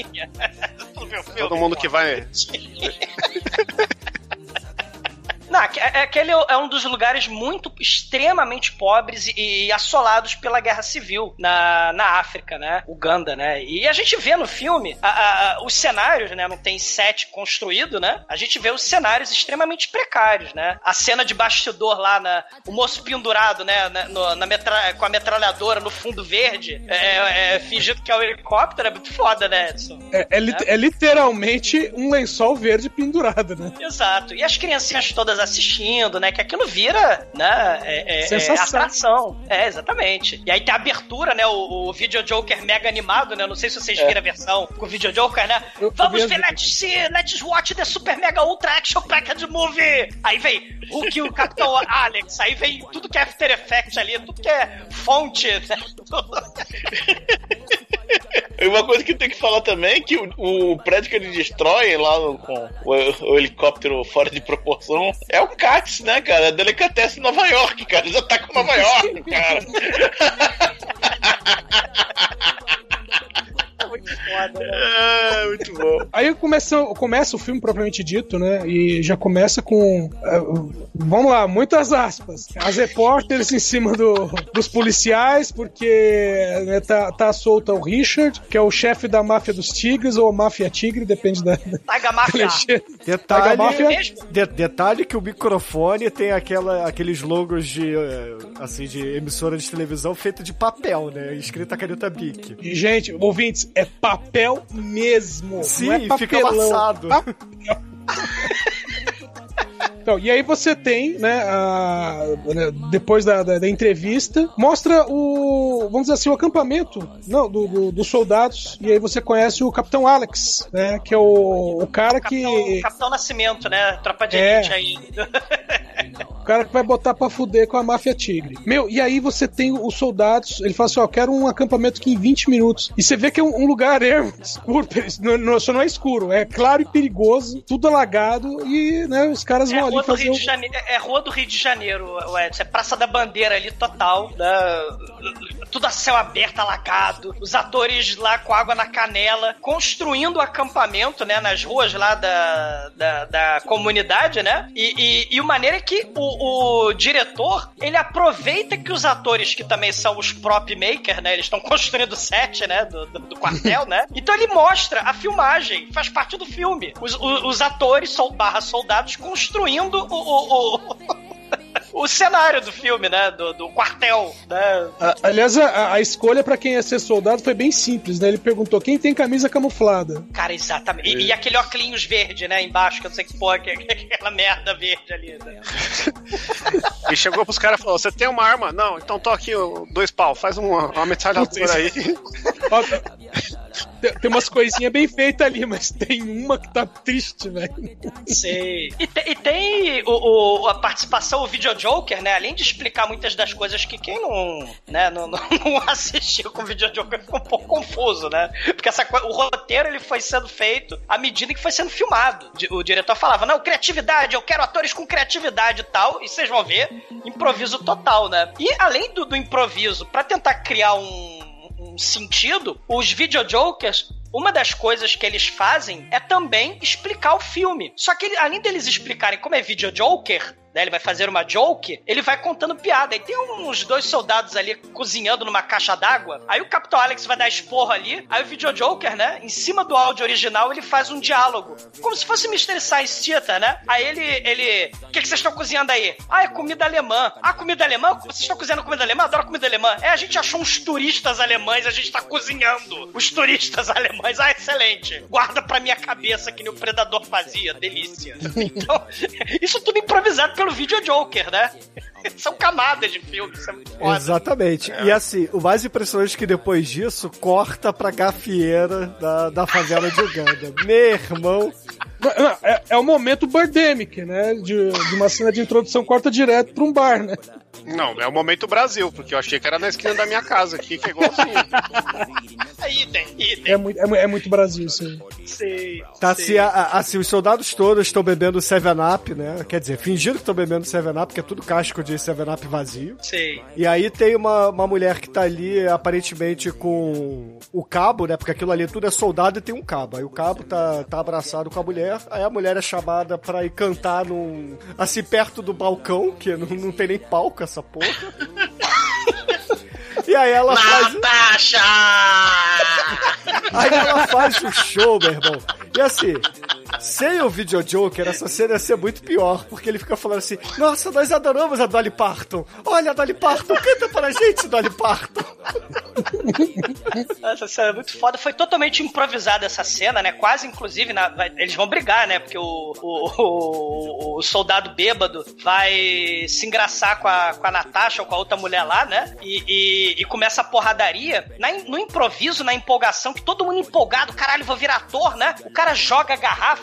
*laughs* Todo mundo que vai. *laughs* Não, aque- é- aquele é um dos lugares muito extremamente pobres e, assolados pela guerra civil na, na África, né? Uganda, né? E a gente vê no filme a- a- os cenários, né? Não tem set construído, né? A gente vê os cenários extremamente precários, né? A cena de bastidor lá, na, o moço pendurado, né? Na, no- na metra- com a metralhadora no fundo verde, é, é, fingindo que é um helicóptero, é muito foda, né, Edson? É, é lit- é literalmente um lençol verde pendurado, né? Exato. E as criancinhas todas assistindo, né? Que aquilo vira, né? É, é- é Sensação. atração. É, exatamente. E aí tem a abertura, né? O, o Video Joker mega animado, né? Não sei se vocês É. viram a versão com o Video Joker, né? Eu- Vamos ver, let's see, let's watch the Super Mega Ultra Action Package Movie. Aí vem Hulk e o Capitão *laughs* Alex. Aí vem tudo que é After Effects ali, tudo que é fonte, né? *laughs* E uma coisa que tem que falar também é que o, o prédio que ele destrói lá no- com o, o helicóptero fora de proporção é o CATS, né, cara? A Delicatessen Nova York, cara. Eles atacam Nova York, cara. *laughs* *laughs* É, muito bom. Aí começa, começa o filme propriamente dito, né? E já começa com. eh, vamos lá, muitas aspas. As repórteres em cima do- dos policiais, porque né, tá, tá solto o Richard, que é o chefe da máfia dos tigres, ou máfia tigre, depende da. Taiga Máfia. Detalhe, Pega a máfia. de- detalhe que o microfone tem aquela, aqueles logos de, eh, assim, de emissora de televisão feita de papel, né? Escrita a caneta Bic. E, gente, ouvintes, é papel mesmo. Sim, não é papelão. fica amassado. Papel. *laughs* Então, e aí você tem, né, a- né, depois da, da, da entrevista, mostra o, vamos dizer assim, o acampamento não, do, do- dos soldados, e aí você conhece o Capitão Alex, né, que é o, o cara que... O Capitão Nascimento, né? Tropa de É. elite aí. O cara que vai botar pra fuder com a máfia tigre. Meu, e aí você tem os soldados, ele fala assim, ó, quero um acampamento aqui em 20 minutos. E você vê que é um, um lugar ermo, *laughs* escuro, não, não, só não é escuro, é claro e perigoso, tudo alagado, e, né, os caras É vão rua, do Rio o... de Janeiro, é rua do Rio de Janeiro, Edson. É Praça da Bandeira ali, total. Né? Tudo a céu aberto, alagado. Os atores lá com água na canela, construindo o acampamento, né? Nas ruas lá da, da, da comunidade, né? E, e, e o maneiro é que o, o diretor, ele aproveita que os atores, que também são os prop maker, né? Eles estão construindo o set, né? Do, do, do quartel, né? Então ele mostra a filmagem, faz parte do filme. Os, os, os atores, barra soldados, construindo o, o, o, o cenário do filme, né? Do, do quartel, né? A- Aliás, a, a escolha pra quem ia ser soldado foi bem simples, né? Ele perguntou quem tem camisa camuflada. Cara, exatamente. E, e aquele óculos verde, né? Embaixo, que eu não sei que porra, que, *laughs* que, aquela merda verde ali. Né? E chegou pros caras e falou: Você tem uma arma? Não, então tô aqui, dois pau, faz uma, uma metralhadora aí. Tem, umas coisinhas bem feitas ali, mas tem uma que tá triste, velho. Sei. E, te- e tem o, o- a participação, o Video Joker, né? Além de explicar muitas das coisas que quem não, né, não, não, *laughs* não assistiu com o Video Joker ficou um pouco confuso, né? Porque essa, o roteiro ele foi sendo feito à medida que foi sendo filmado. O diretor falava, não, criatividade, eu quero atores com criatividade e tal. E vocês vão ver, improviso total, né? E além do, do improviso, pra tentar criar um um sentido, os videojokers, uma das coisas que eles fazem é também explicar o filme. Só que além deles explicarem como é videojoker, né, ele vai fazer uma joke, ele vai contando piada. E tem uns dois soldados ali cozinhando numa caixa d'água. Aí o Capitão Alex vai dar esporro ali. Aí o videojoker, né, em cima do áudio original, ele faz um diálogo. Como se fosse Mr. Science Theater, né? Aí ele, ele, o que, que vocês estão cozinhando aí? Ah, é comida alemã. Ah, comida alemã? Vocês estão cozinhando comida alemã? Adoro comida alemã. É, a gente achou uns turistas alemães, a gente tá cozinhando os turistas alemães. Ah, excelente. Guarda pra minha cabeça que nem o Predador fazia. Delícia. *laughs* Então, *laughs* isso tudo improvisado pelo videojoker, né? São camadas de filme, isso é muito foda. Exatamente. E assim, o mais impressionante é que depois disso corta pra gafieira da, da favela de Uganda. Meu irmão. Não, É, é o momento Birdemic, né? De, de uma cena de introdução corta direto pra um bar, né? Não, é o momento Brasil, porque eu achei que era na esquina da minha casa aqui, que é igualzinho. Idem, idem. É muito, é, é muito Brasil, isso aí. Sei. Tá assim, a- a- assim, os soldados todos estão bebendo 7-Up, né? Quer dizer, fingindo que estão bebendo 7-Up, que é tudo casco de 7-Up vazio. Sei. E aí tem uma, uma mulher que tá ali, aparentemente, com o cabo, né? Porque aquilo ali tudo é soldado e tem um cabo. Aí o cabo tá, tá abraçado com a mulher, aí a mulher é chamada pra ir cantar num. assim, perto do balcão, que não, não tem nem palco essa porra. E aí ela faz. Natasha! Aí ela faz o show, meu irmão. E assim, sem o videojoker, essa cena ia ser muito pior, porque ele fica falando assim: Nossa, nós adoramos a Dolly Parton. Olha, a Dolly Parton, canta pra gente, Dolly Parton. Essa cena é muito foda. Foi totalmente improvisada essa cena, né? Quase, inclusive, na- eles vão brigar, né? Porque o, o, o- o soldado bêbado vai se engraçar com a, com a Natasha ou com a outra mulher lá, né? E, e- e começa a porradaria. Na no improviso, na empolgação, que todo mundo empolgado, caralho, vou virar ator, né? O cara joga a garrafa,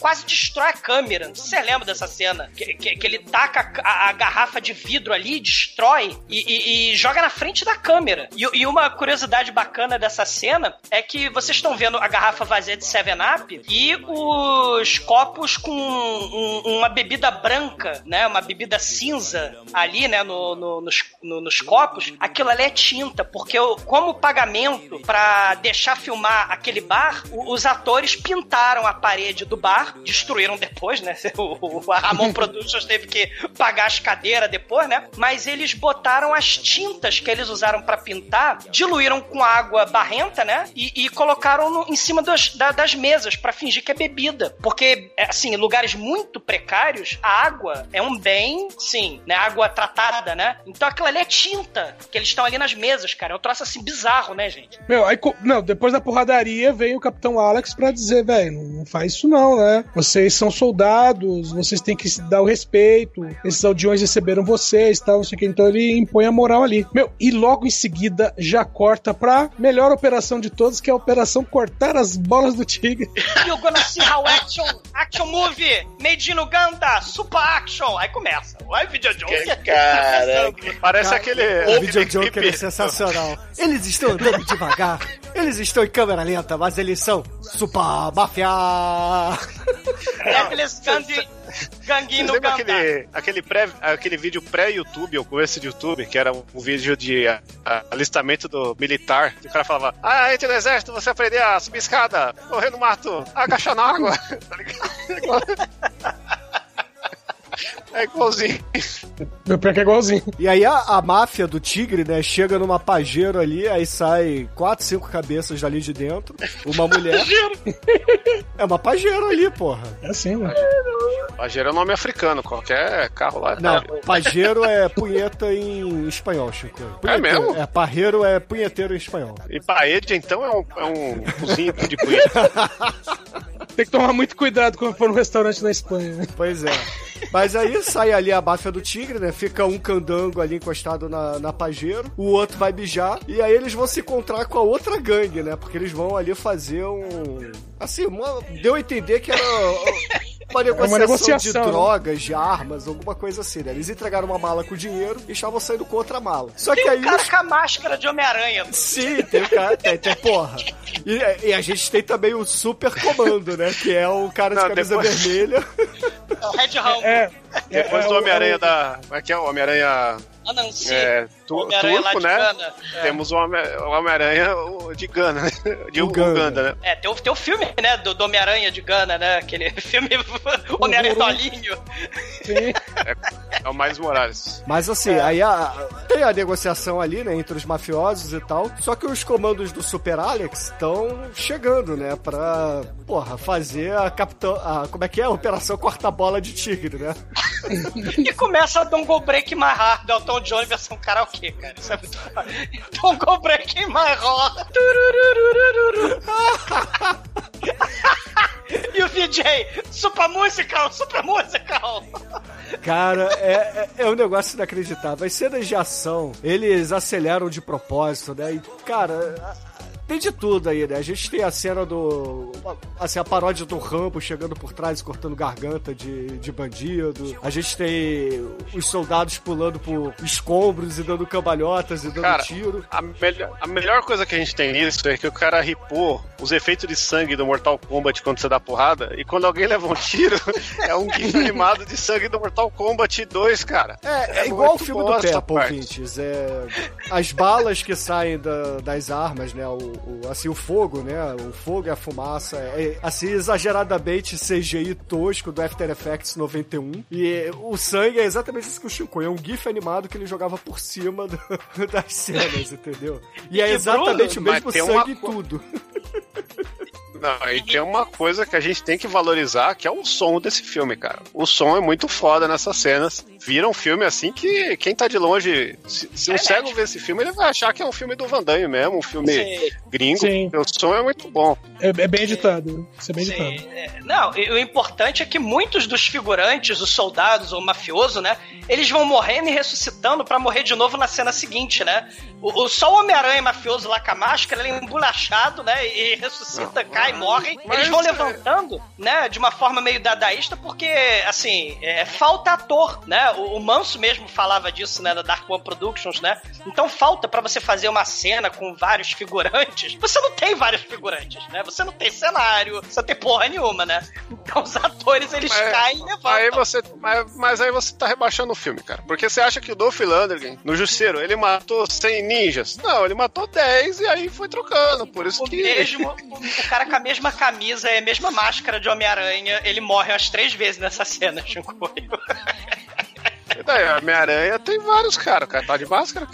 quase destrói a câmera. Não sei se você lembra dessa cena. Que, que- que ele taca a, a garrafa de vidro ali, destrói e, e- e joga na frente da câmera. E, e uma curiosidade bacana dessa cena é que vocês estão vendo a garrafa vazia de 7-Up e os copos com um- uma bebida branca, né? Uma bebida cinza ali, né? No, no- nos, no- nos copos. Aquilo ali é tinta, porque o- como pagamento pra deixar filmar aquele bar, os atores pintaram a parede do bar, destruíram depois, né? *laughs* O, o- Ramon Productions teve que pagar as cadeiras depois, né? Mas eles botaram as tintas que eles usaram pra pintar, diluíram com água barrenta, né? E, e colocaram no- em cima das, da- das mesas pra fingir que é bebida. Porque, é, assim, em lugares muito precários, a água é um bem, sim, né? Água tratada, né? Então aquilo ali é tinta, que eles estão ali nas mesas, cara. É um troço assim bizarro, né, gente? Meu, aí, não, depois da porradaria vem o Capitão Alex pra dizer, velho, não faz isso não, né? Vocês são soldados, vocês têm que se dar o respeito, esses aldeões receberam vocês e tal, não sei o que. Então ele impõe a moral ali. Meu, e logo em seguida já corta pra melhor operação de todas, que é a operação cortar as bolas do tigre. *laughs* You're gonna see how action, action movie, made in Uganda, super action. Aí começa. Vai, Video Joker. Parece Cara, aquele. O Video Joker é sensacional. Eles estão andando devagar, eles estão em câmera lenta, mas eles são super máfia. É aqueles gangue, ganguinho no aquele, aquele, pré, aquele vídeo pré-YouTube, ou começo de YouTube, que era um, um vídeo de ah, alistamento do militar, que o cara falava, ah, entre no exército, você aprender a subir escada, correr no mato, agachar na água. *laughs* Tá ligado? É igualzinho. Meu pior que é igualzinho. E aí a, a máfia do tigre, né, chega numa pajeiro ali, aí sai quatro, cinco cabeças dali de dentro, uma mulher. é uma pajeiro ali, porra. É assim, né? Pajero é um nome africano, qualquer carro lá. Não, pajeiro é punheta em espanhol, Chico. É mesmo? É, parreiro é punheteiro em espanhol. E paella, então, é um, é um cozinho de punheta. *laughs* Tem que tomar muito cuidado quando for no restaurante na Espanha, né? Pois é. Mas aí sai ali a máfia do tigre, né? Fica um candango ali encostado na, na pajeiro, o outro vai mijar, e aí eles vão se encontrar com a outra gangue, né? Porque eles vão ali fazer um. Assim, uma- deu a entender que era. *laughs* Uma negociação, negociação, de né? drogas, de armas, alguma coisa assim, né? Eles entregaram uma mala com dinheiro e estavam saindo com outra mala. Só que Tem aí. um cara com a máscara de Homem-Aranha. Sim, tem o cara, tem, tem porra. E, e a gente tem também o super comando, né? Que é o cara de Não, camisa depois- vermelha. *laughs* É o Red Rambo. É. Depois é, do é o- Homem-Aranha é da. Como é que é? O Homem-Aranha. Anansi. É, tu, Homem-Aranha lá turco, de né? Gana. É. Temos o Homem- o Homem-Aranha de Gana, né? *laughs* De Uganda. Uganda, né? É, tem o, tem o filme, né, do, do Homem-Aranha de Gana, né? Aquele *laughs* filme *laughs* Homem-Aranha Dolinho. É o Miles Morales. Mas assim, aí a- tem a negociação ali, né, entre os mafiosos e tal. Só que os comandos do Super Alex estão chegando, né, pra, porra, fazer a capitão. A, como é que é? A Operação Corta-Bola de Tigre, né? E começa a Don't Go Break My Heart, Dalton John versão karaokê, cara. Isso é muito. Don't Go Break My Heart. E o VJ, super musical, super musical. Cara, é, é, é um negócio inacreditável. As cenas de ação, eles aceleram de propósito, né? E, cara. Tem de tudo aí, né? A gente tem a cena do. Assim, a paródia do Rambo chegando por trás e cortando garganta de, de bandido. A gente tem os soldados pulando por escombros e dando cambalhotas e dando Cara, tiro. A, melhor, a melhor coisa que a gente tem nisso é que o cara ripou os efeitos de sangue do Mortal Kombat quando você dá porrada, e quando alguém leva um tiro, *laughs* é um gif animado de sangue do Mortal Kombat 2, cara. É, é igual o filme do Peppa, ouvintes. É, as balas que saem da- das armas, né? O, o- assim, o fogo, né? O fogo e a fumaça. É, assim, exageradamente CGI tosco do After Effects 91. E é, o sangue é exatamente isso que o Chico é um GIF animado que ele jogava por cima do- *laughs* das cenas, entendeu? E é E, exatamente o Bruno, mesmo mas tem uma sangue em tudo. *laughs* Não, e tem uma coisa que a gente tem que valorizar, que é o som desse filme, cara. O som é muito foda nessas cenas. Vira um filme assim que quem tá de longe, se, se um cego ver esse filme, ele vai achar que é um filme do Van Damme mesmo, um filme Sim. gringo. Sim. O som é muito bom. É, é bem editado. Isso é bem Sim, editado. é, não, e o importante é que muitos dos figurantes, os soldados ou mafioso, né? eles vão morrendo e ressuscitando pra morrer de novo na cena seguinte, né? O, o- só o Homem-Aranha mafioso lá com a máscara, ele é embolachado, né? E ressuscita, cai, morre. mas eles vão é- levantando, né? De uma forma meio dadaísta, porque, assim, é, falta ator, né? O, o Manso mesmo falava disso, né? Da Dark One Productions, né? Então falta pra você fazer uma cena com vários figurantes. Você não tem vários figurantes, né? Você não tem cenário, você não tem porra nenhuma, né? Então os atores, eles Mas- caem e levantam. Aí você, mas, mas aí você tá rebaixando o filme, cara. Porque você acha que o Dolph Lundgren, no Justiceiro, ele matou 100 ninjas? Não, ele matou 10 e aí foi trocando. Por isso O que. mesmo, o, o cara *laughs* com a mesma camisa e a mesma máscara de Homem-Aranha, ele morre umas três vezes nessa cena. E daí, Homem-Aranha tem vários, cara. O cara tá de máscara.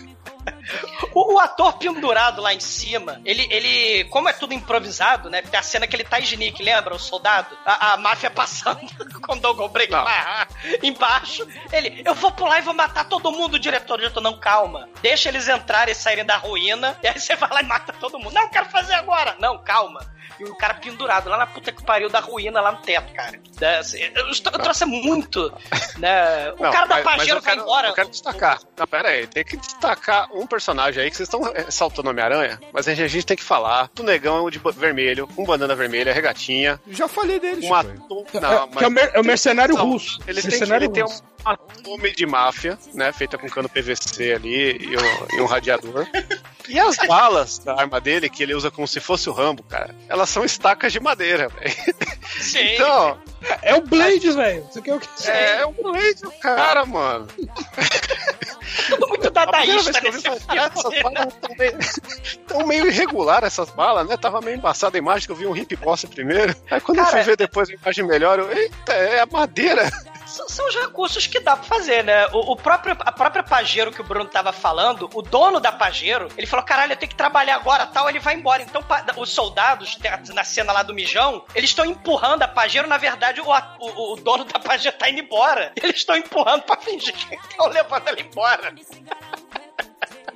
O, o ator pendurado lá em cima, ele, ele, como é tudo improvisado, né? Tem a cena que ele tá Nick, lembra? O soldado? A, a máfia passando *laughs* com o Double Break lá embaixo. Ele, eu vou pular e vou matar todo mundo, diretor. O diretor, não, calma. Deixa eles entrarem e saírem da ruína. E aí você *laughs* vai lá e mata todo mundo. Não, quero fazer agora. Não, calma. E o cara pendurado lá na puta que pariu da ruína, lá no teto, cara. Né, assim, eu, trouxe muito, né? O Não, cara da Pajero quero- embora. Eu quero destacar. Não, pera aí. Tem que destacar um personagem aí que vocês estão ressaltando Homem-Aranha, mas a gente tem que falar do negão de vermelho, com bandana vermelha, regatinha. Já falei dele, um Chico. ator, não, que é o mer- é o mercenário Não, russo. Ele tem, Mercenário ele tem russo. uma atume de máfia, né? Feita com cano PVC ali e um, e um radiador. E as balas da arma dele, que ele usa como se fosse o Rambo, cara, elas são estacas de madeira, velho. Sim. Então, É o Blade, velho. Você quer o que? é, é um Blade do cara, mano. Tudo muito A primeira dadaísta que nesse "Cara, essas balas tão meio, tão meio irregular essas balas, né? Tava meio embaçada a imagem que eu vi um hip bosta primeiro. Aí quando eu Cara, fui ver depois a imagem melhor, eu, eita, é a madeira. São, são os recursos que dá pra fazer, né? O, o próprio, a própria Pajero que o Bruno tava falando, o dono da Pajero, ele falou: caralho, eu tenho que trabalhar agora tal, ele vai embora. Então, pa- os soldados, na cena lá do mijão, eles estão empurrando a Pajero. Na verdade, o, o, o dono da Pajero tá indo embora. Eles estão empurrando pra fingir que estão levando ela embora.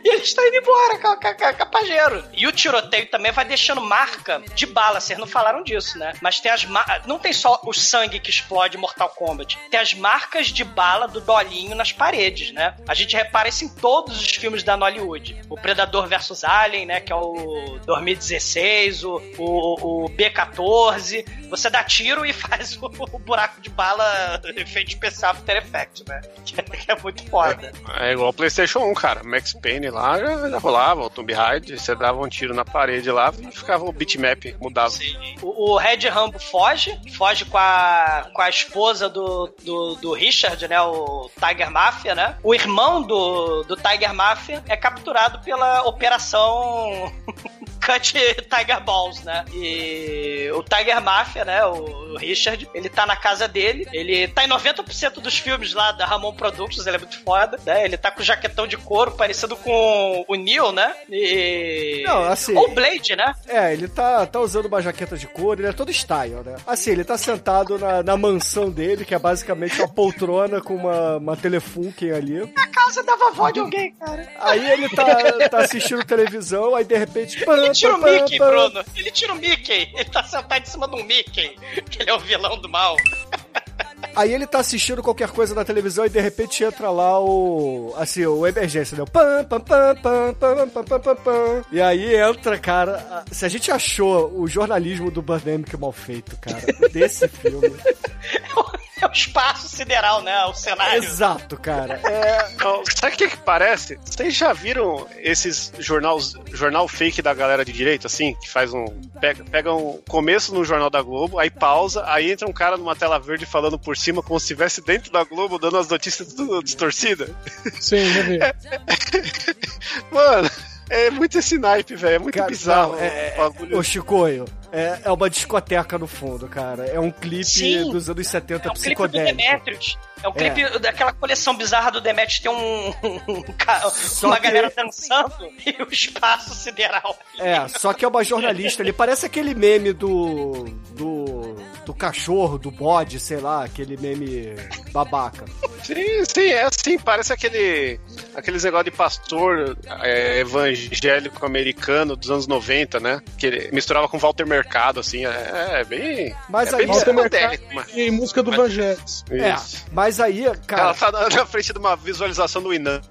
E eles estão indo embora com, com, com, com a Pajero. E o tiroteio também vai deixando marca de bala. Vocês não falaram disso, né? Mas tem as Não tem só o sangue que explode em Mortal Kombat. Tem as marcas de bala do Dolinho nas paredes, né? A gente repara isso em todos os filmes da Nollywood. O Predador vs Alien, né? Que é o 2016, o, o, o B14. Você dá tiro e *laughs* faz o, o buraco de bala efeito especial After Effects, né? Que *laughs* é, que é muito foda. É igual o PlayStation 1, cara. Max Payne lá já, já rolava, o Tomb Raider, você dava um tiro na parede lá e ficava o bitmap, mudava. O, o Red Rambo foge, foge com a, com a esposa do, do, do Richard, né? O Tiger Mafia, né? O irmão do, do Tiger Mafia é capturado pela operação *laughs* Cut Tiger Balls, né? E o Tiger Mafia, né? O, o Richard, ele tá na casa dele, ele tá em 90% dos filmes lá da Ramon Productions, ele é muito foda, né? Ele tá com jaquetão de couro parecido com o Neil, né? E... Não, assim- Ou o Blade, né? É, ele tá, tá usando uma jaqueta de couro, ele é todo style, né? Assim, ele tá sentado na, na mansão dele, que é basicamente uma poltrona com uma, uma telefunken ali. A casa da vovó de alguém, cara. Aí ele tá, tá assistindo televisão, aí de repente. pam, Ele tira o Mickey, pam, Bruno. Ele tira o Mickey. Ele tá sentado em cima um Mickey. Que ele é o vilão do mal. Aí ele tá assistindo qualquer coisa na televisão e de repente entra lá o. Assim, o emergência, né? Pam, pam, pam, pam, pam, pam, pam, pam, pam. E aí entra, cara. Se a gente achou o jornalismo do Birdemic mal feito, cara, desse filme. *laughs* É o espaço sideral, né? O cenário. Exato, cara. É. Não, sabe o que, que parece? Vocês já viram esses jornais, jornal fake da galera de direita, assim? Que faz um. Pega, pega um começo no Jornal da Globo, aí pausa, aí entra um cara numa tela verde falando por cima como se estivesse dentro da Globo, dando as notícias tudo distorcida. Sim, já vi. *laughs* Mano, é muito esse naipe, velho. É muito Cara, bizarro. não, é, o bagulho. Ô, Chicoio, é, é uma discoteca no fundo, cara. É um clipe Sim. dos anos 70 É o clipe do psicodélico. Demetrius. É o clipe daquela coleção bizarra do Demetrius. Tem um, um ca- uma que- galera dançando e o espaço sideral. É, só que é uma jornalista. Ele parece aquele meme do. do. Do cachorro, do bode, sei lá, aquele meme babaca. Sim, sim, é assim, parece aquele aqueles negócio de pastor é, evangélico americano dos anos 90, né? Que ele misturava com Walter Mercado, assim, é, é bem. Mas é aí- bem Walter psicodélico, mas- E música do Vangelis. É, mas aí, cara. Ela tá na, na frente de uma visualização do Inamp.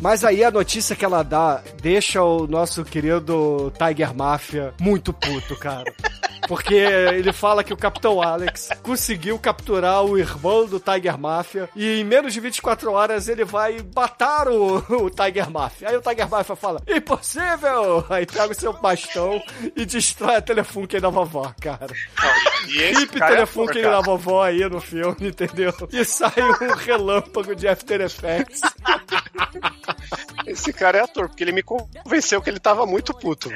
Mas aí a notícia que ela dá deixa o nosso querido Tiger Mafia muito puto, cara. *laughs* Porque ele fala que o Capitão Alex conseguiu capturar o irmão do Tiger Mafia e em menos de 24 horas ele vai matar o, o Tiger Mafia. Aí o Tiger Mafia fala: Impossível! Aí pega o seu bastão e destrói a Telefunken da vovó, cara. Hip é Telefunken cara. da vovó aí no filme, entendeu? E sai um relâmpago de After Effects. Esse cara é ator, porque ele me convenceu que ele tava muito puto.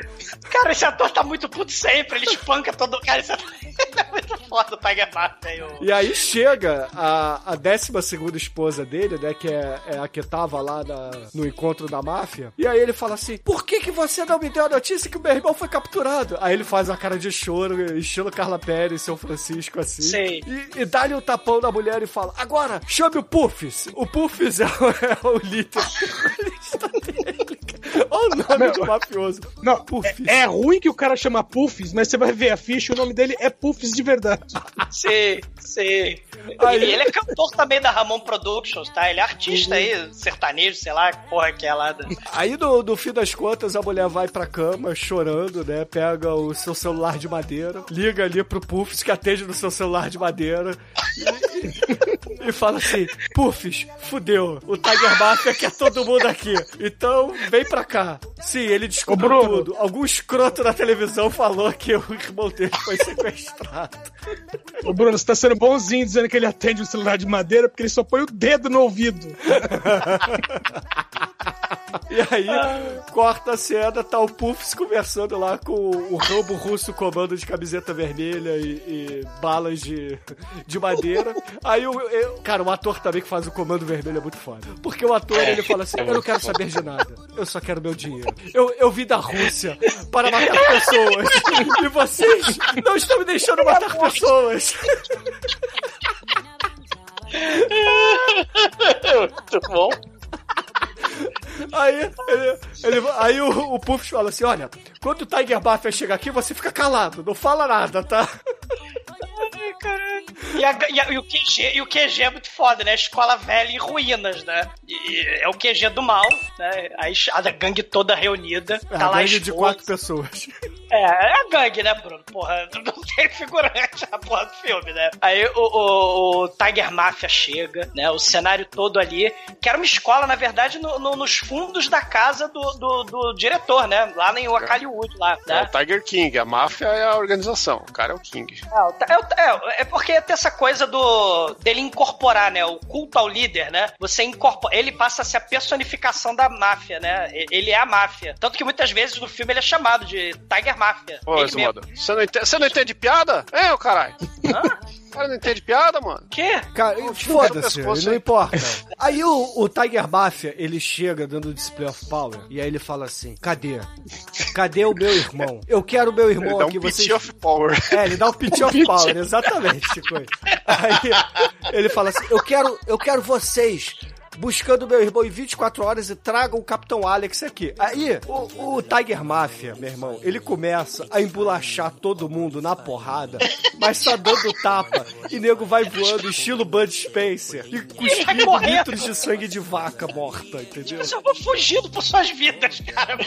Cara, esse ator tá muito puto sempre, ele espanca todo. Cara, ator é muito foda, o Tiger Mafia. aí, o- E aí chega a, a 12 esposa dele, né? Que é, é a que tava lá na- no encontro da máfia. E aí ele fala assim: Por que, que você não me deu a notícia que o meu irmão foi capturado? Aí ele faz uma cara de choro, estilo Carla Pérez, São Francisco, assim. Sei. E, e dá-lhe um tapão na mulher e fala: Agora, chame o Puffs. O Puffs *laughs* é, o- é o líder. *laughs* *laughs* Olha o nome do mafioso. Não, é, é ruim que o cara chama Puffs, mas você vai ver a ficha e o nome dele é Puffs de verdade. Sei, sei. Aí- E ele é cantor também da Ramon Productions, tá? Ele é artista aí, sertanejo, sei lá, que porra que é lá. Da... Aí no, no fim das contas a mulher vai pra cama chorando, né? Pega o seu celular de madeira, liga ali pro Puffs que atende no seu celular de madeira *laughs* e, fala assim: Puffs, fudeu, o Tiger Mafia quer todo mundo aqui. Então vem pra cá. Sim, ele descobriu tudo. Algum escroto na televisão falou que o irmão dele foi sequestrado. Ô Bruno, você tá sendo bonzinho dizendo que ele atende um celular de madeira porque ele só põe o dedo no ouvido. *laughs* E aí, corta a cena, tá o Puffs conversando lá com o Rambo russo comando de camiseta vermelha e, e balas de, de madeira. Aí, o, cara, o ator também que faz o comando vermelho é muito foda. Porque o ator, ele fala assim, eu não quero saber de nada, eu só quero meu dinheiro. Eu, eu vim da Rússia para matar pessoas, e vocês não estão me deixando matar pessoas. *laughs* Muito bom. Aí, ele, ele- aí o, o Puffs fala assim: olha, quando o Tiger Mafia chegar aqui, você fica calado, não fala nada, tá? Ai, caralho. E, a- e a- e o QG, e o QG é muito foda, né? Escola velha em ruínas, né? E é o QG do mal, né? Aí a gangue toda reunida. É tá a lá gangue de esposa. quatro pessoas. É, é a gangue, né, Bruno? Porra, *laughs* não tem figurante a porra do filme, né? Aí o, o- o Tiger Mafia chega, né? O cenário todo ali, que era uma escola, na verdade, no- no- nos fundos da casa do, do, do diretor, né? Lá em Wakaliwood, lá, É né? o Tiger King, a máfia é a organização, o cara é o King. É, o- é, o- é, é porque tem essa coisa do dele incorporar, né? O culto ao líder, né? Você incorpora. Ele passa a ser a personificação da máfia, né? Ele é a máfia. Tanto que muitas vezes no filme ele é chamado de Tiger Máfia. Ô, Exumador, você não, entende, você não entende piada? É, ô caralho. O cara não entende piada, mano? Quê? Cara, foda-se, não importa. *laughs* Aí o, o Tiger Mafia, ele chega dando display of power, e aí ele fala assim, cadê? Cadê o meu irmão? Eu quero o meu irmão Ele dá um vocês... of power. É, ele dá um pitch *laughs* of power, exatamente, Chico. Aí ele fala assim, eu quero, eu quero vocês buscando meu irmão em 24 horas e tragam o Capitão Alex aqui. Aí, o, o Tiger Mafia, meu irmão, ele começa a embolachar todo mundo na porrada, mas tá dando tapa, e nego vai voando estilo Bud Spencer, e cuspindo litros de sangue de vaca morta, entendeu? Eu só vou fugindo por suas vidas, cara.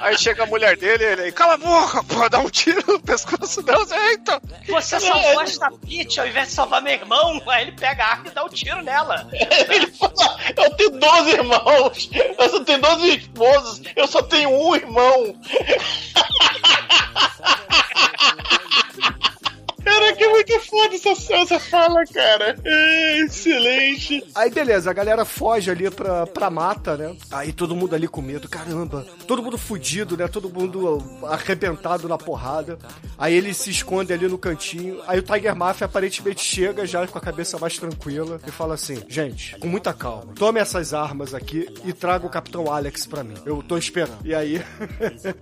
Aí chega a mulher dele e ele, cala a boca, pô, dá um tiro no pescoço dela, eita. Você salvou esta bitch ao invés de salvar meu irmão. Aí ele pega a arma e dá um tiro nela. *laughs* Ele fala, eu tenho 12 irmãos, eu só tenho 12 esposas, eu só tenho um irmão. *laughs* Caraca, é muito foda essa essa fala, cara. É, excelente. Aí beleza, a galera foge ali pra, pra mata, né? Aí todo mundo ali com medo, caramba. Todo mundo fudido, né? Todo mundo arrebentado na porrada. Aí ele se esconde ali no cantinho. Aí o Tiger Mafia aparentemente chega já com a cabeça mais tranquila e fala assim: gente, com muita calma, tome essas armas aqui e traga o Capitão Alex pra mim. Eu tô esperando. E aí. *laughs*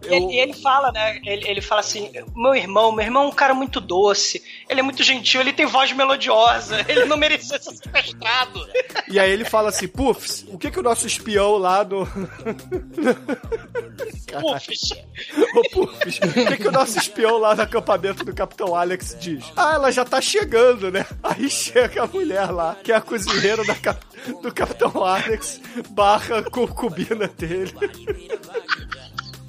E ele, e ele fala, né? Ele, ele fala assim: meu irmão, meu irmão é um cara muito doce, ele é muito gentil, ele tem voz melodiosa, *laughs* ele não merecia ser sequestrado. E aí ele fala assim, Puffs, o que que o nosso espião lá no... *laughs* Puffs. Ô, Puffs, o que que o nosso espião lá no acampamento do Capitão Alex diz? Ah, ela já tá chegando, né? *laughs* Aí chega a mulher lá, que é a cozinheira da do Capitão Alex, barra concubina dele.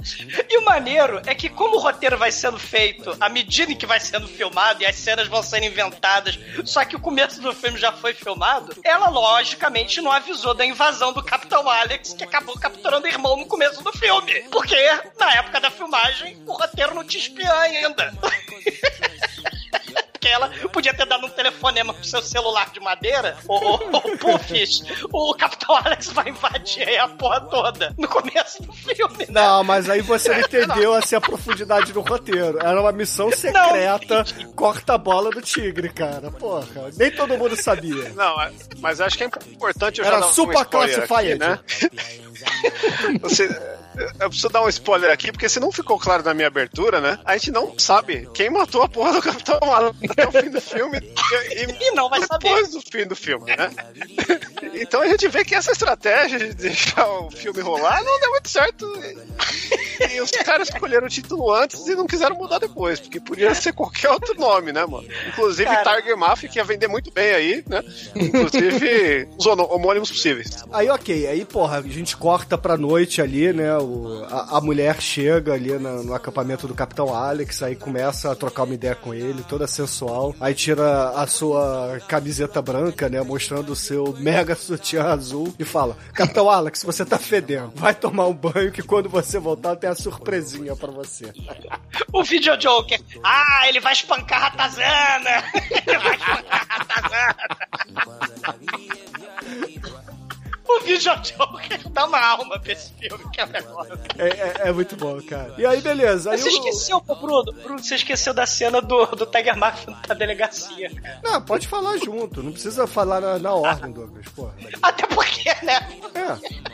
*laughs* E o maneiro é que, como o roteiro vai sendo feito à medida em que vai sendo filmado e as cenas vão sendo inventadas, só que o começo do filme já foi filmado, ela logicamente não avisou da invasão do Capitão Alex, que acabou capturando o irmão no começo do filme. Porque, na época da filmagem, o roteiro não tinha espiã ainda. *laughs* Porque ela podia ter dado um telefonema pro seu celular de madeira, ou, ou, ou Puffs, o Capitão Alex vai invadir aí a porra toda no começo do filme. né? Não, mas aí você *laughs* não entendeu assim, a profundidade do roteiro. Era uma missão secreta, corta a bola do tigre, cara. Porra, nem todo mundo sabia. Não, mas acho que é importante eu já Era dar um super classified. aqui, né? Você, eu preciso dar um spoiler aqui, porque se não ficou claro na minha abertura, né? A gente não sabe quem matou a porra do Capitão Alex até o fim do filme. E, *laughs* e não vai depois do fim do filme, né? *laughs* Então a gente vê que essa estratégia de deixar o filme rolar não deu muito certo. E os caras escolheram o título antes e não quiseram mudar depois, porque podia ser qualquer outro nome, né, mano? Inclusive Cara. Tiger Mafia, que ia vender muito bem aí, né? Inclusive *laughs* os homônimos possíveis. Aí, ok, aí, porra, a gente corta pra noite ali, né? O, a, a mulher chega ali na- no acampamento do Capitão Alex, aí começa a trocar uma ideia com ele, toda sensual. Aí tira a sua camiseta branca, né? Mostrando o seu mega sutiã azul e fala: Capitão Alex, você tá fedendo. Vai tomar um banho que quando você voltar tem a surpresinha pra você. *laughs* O Video Joker. Ah, ele vai espancar a Ratazana. *laughs* Ele vai espancar a Ratazana. *laughs* O Video Joker dá uma alma pra esse filme, que é negócio. É, é- é muito bom, cara. E aí, beleza. Aí Você o- esqueceu, pô, Bruno? Bruno, você esqueceu da cena do, do Tiger Mafia na delegacia. Não, pode falar junto, não precisa falar na, na ordem, Douglas, porra. Até porque, né? É.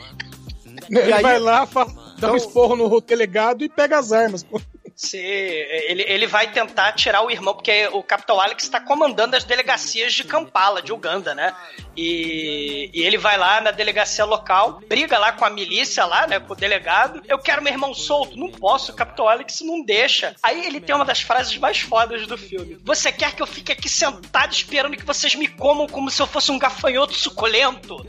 Ele E aí- vai lá, fa- dá um esporro no delegado e pega as armas. pô. Se ele, ele vai tentar tirar o irmão, porque o Capitão Alex está comandando as delegacias de Kampala, de Uganda, né? E, e ele vai lá na delegacia local, briga lá com a milícia lá, né? Com o delegado. Eu quero meu irmão solto. Não posso, o Capitão Alex não deixa. Aí ele tem uma das frases mais fodas do filme. Você quer que eu fique aqui sentado esperando que vocês me comam como se eu fosse um gafanhoto suculento?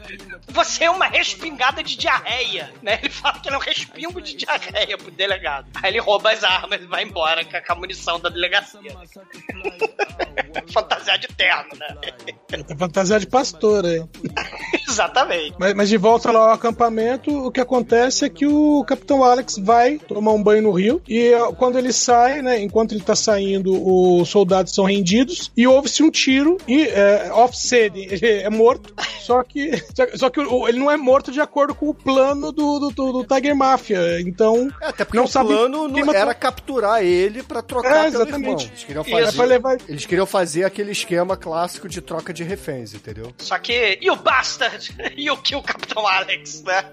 Você é uma respingada de diarreia, né? Ele fala que ele é um respingo de diarreia pro delegado. Aí ele rouba as armas e vai embora com a, munição da delegacia. *laughs* Fantasia de terno, né? Fantasia de pastor aí. *laughs* *laughs* Exatamente. Mas, mas de volta lá ao acampamento, o que acontece é que o Capitão Alex vai tomar um banho no rio e ó, quando ele sai, né, enquanto ele tá saindo, os soldados são rendidos e ouve-se um tiro e é, offset, *laughs* ele é morto, só que *laughs* só- que o- ele não é morto de acordo com o plano do, do, do- do Tiger Mafia, então Até porque não o sabe plano não matou. era capturar ele pra trocar É, pelo exatamente. irmão. Eles queriam, fazer, É pra levar- eles queriam fazer aquele esquema clássico de troca de reféns, entendeu? Só que. E o Bastard? *laughs* E o que o Capitão Alex, né?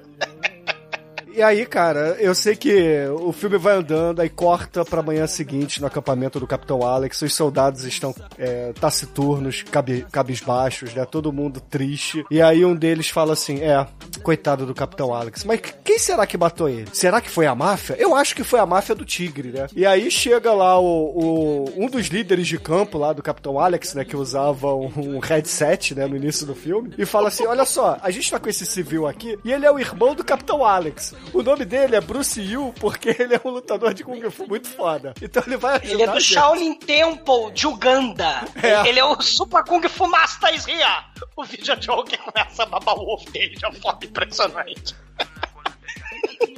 E aí, cara, eu sei que o filme vai andando, aí corta pra manhã seguinte no acampamento do Capitão Alex, os soldados estão é, taciturnos, cabe, cabisbaixos, né? Todo mundo triste. E aí um deles fala assim: É, coitado do Capitão Alex, mas quem será que matou ele? Será que foi a máfia? Eu acho que foi a máfia do Tigre, né? E aí chega lá o, o- um dos líderes de campo lá do Capitão Alex, né? Que usava um, um headset, né? No início do filme, e fala assim: Olha só, a gente tá com esse civil aqui e ele é o irmão do Capitão Alex. O nome dele é Bruce Yu porque *laughs* ele é um lutador de Kung Fu muito foda. Então ele vai ajudar Ele é do. Shaolin Temple de Uganda. *laughs* É. Ele é o Super Kung Fu Master here. O Video Joker começa a babar o ovo dele de uma forma impressionante. *laughs*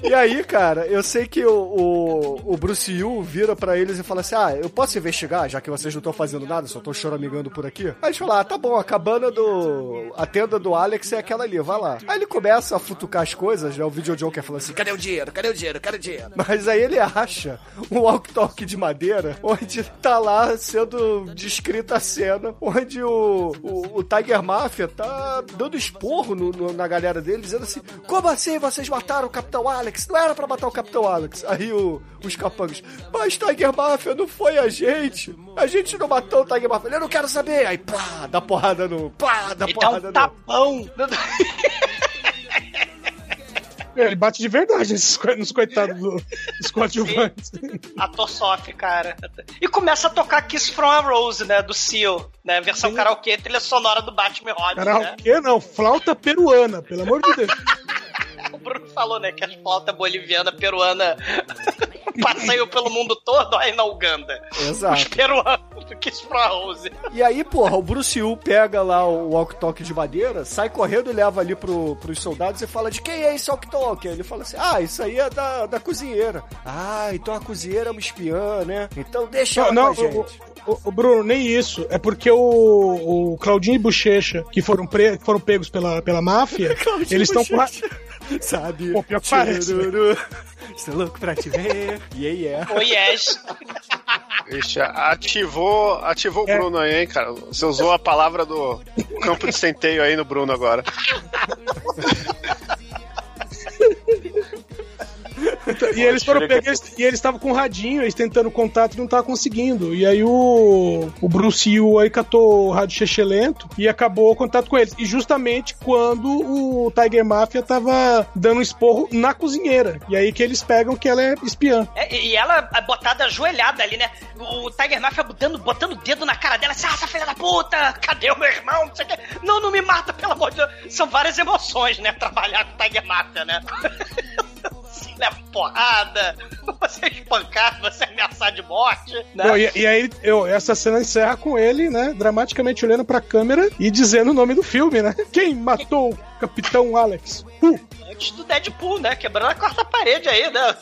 E aí, cara, eu sei que o, o, o Bruce Yu vira pra eles e fala assim: Ah, eu posso investigar, já que vocês não estão fazendo nada, só estão choramingando por aqui? Aí eles falam: Ah, tá bom, a cabana do. A tenda do Alex é aquela ali, vai lá. Aí ele começa a futucar as coisas, né? O Video Joker fala assim: Cadê o dinheiro? Cadê o dinheiro? Cadê o dinheiro? Mas aí ele acha um walk-talk de madeira onde tá lá sendo descrita a cena onde o, o, o Tiger Mafia tá dando esporro no- no- na galera dele, dizendo assim: Como assim vocês mataram o Capitão Alex? Não era pra matar o Capitão Alex. Aí o, os capangas: Mas Tiger Mafia não foi a gente. A gente não matou o Tiger Mafia. Eu não quero saber. Aí pá, dá porrada no. Pá, dá E dá porrada um no. tapão. *laughs* Ele bate de verdade nos coitados do- dos coadjuvantes. Ator sofre, cara. E começa a tocar Kiss from a Rose, né? Do Seal, né? Versão karaokê, trilha sonora do Batman Robin, né? Karaokê não, flauta peruana, pelo amor de Deus. O Bruno falou, né, que as flautas boliviana, peruana *laughs* passeiam pelo mundo todo, aí na Uganda. Exato. Os peruanos do Kiss from a Rose. E aí, porra, o Bruce Yu pega lá o walk-talk de madeira, sai correndo e leva ali pro, pros soldados e fala de quem é esse walk-talk? Ele fala assim, ah, isso aí é da, da cozinheira. Ah, então a cozinheira é uma espiã, né? Então deixa ela Não, com a gente. o, o- o Bruno, nem isso. É porque o, o Claudinho e Bochecha, que foram, pre- foram pegos pela, pela máfia, *laughs* eles estão com. Sabe? Pô, pior que parece, né? Estou louco pra te ver. Yeah, yeah. Oh, yes. Ixi, ativou, ativou o Bruno aí, hein, cara. Você usou a palavra do campo de centeio aí no Bruno agora. *laughs* E eles foram pegos e eles estavam com o radinho, eles tentando contato e não estavam conseguindo. E aí o, o Bruce Yu aí catou o rádio lento e acabou o contato com eles. E justamente quando o Tiger Mafia tava dando um esporro na cozinheira. E aí que eles pegam que ela é espiã. É, e ela é botada ajoelhada ali, né? O Tiger Mafia botando, botando o dedo na cara dela, assim, ah, essa filha da puta, cadê o meu irmão? Não, sei o quê. não, não me mata, pelo amor de Deus. São várias emoções, né? Trabalhar com o Tiger Mafia, né? *laughs* Leva porrada, você é espancado, você é ameaçado de morte, né? Não, e, e aí eu, essa cena encerra com ele, né? Dramaticamente olhando pra câmera e dizendo o nome do filme, né? *laughs* Quem matou o Capitão Alex? Uh, Antes do Deadpool, né? Quebrando a quarta parede aí, né?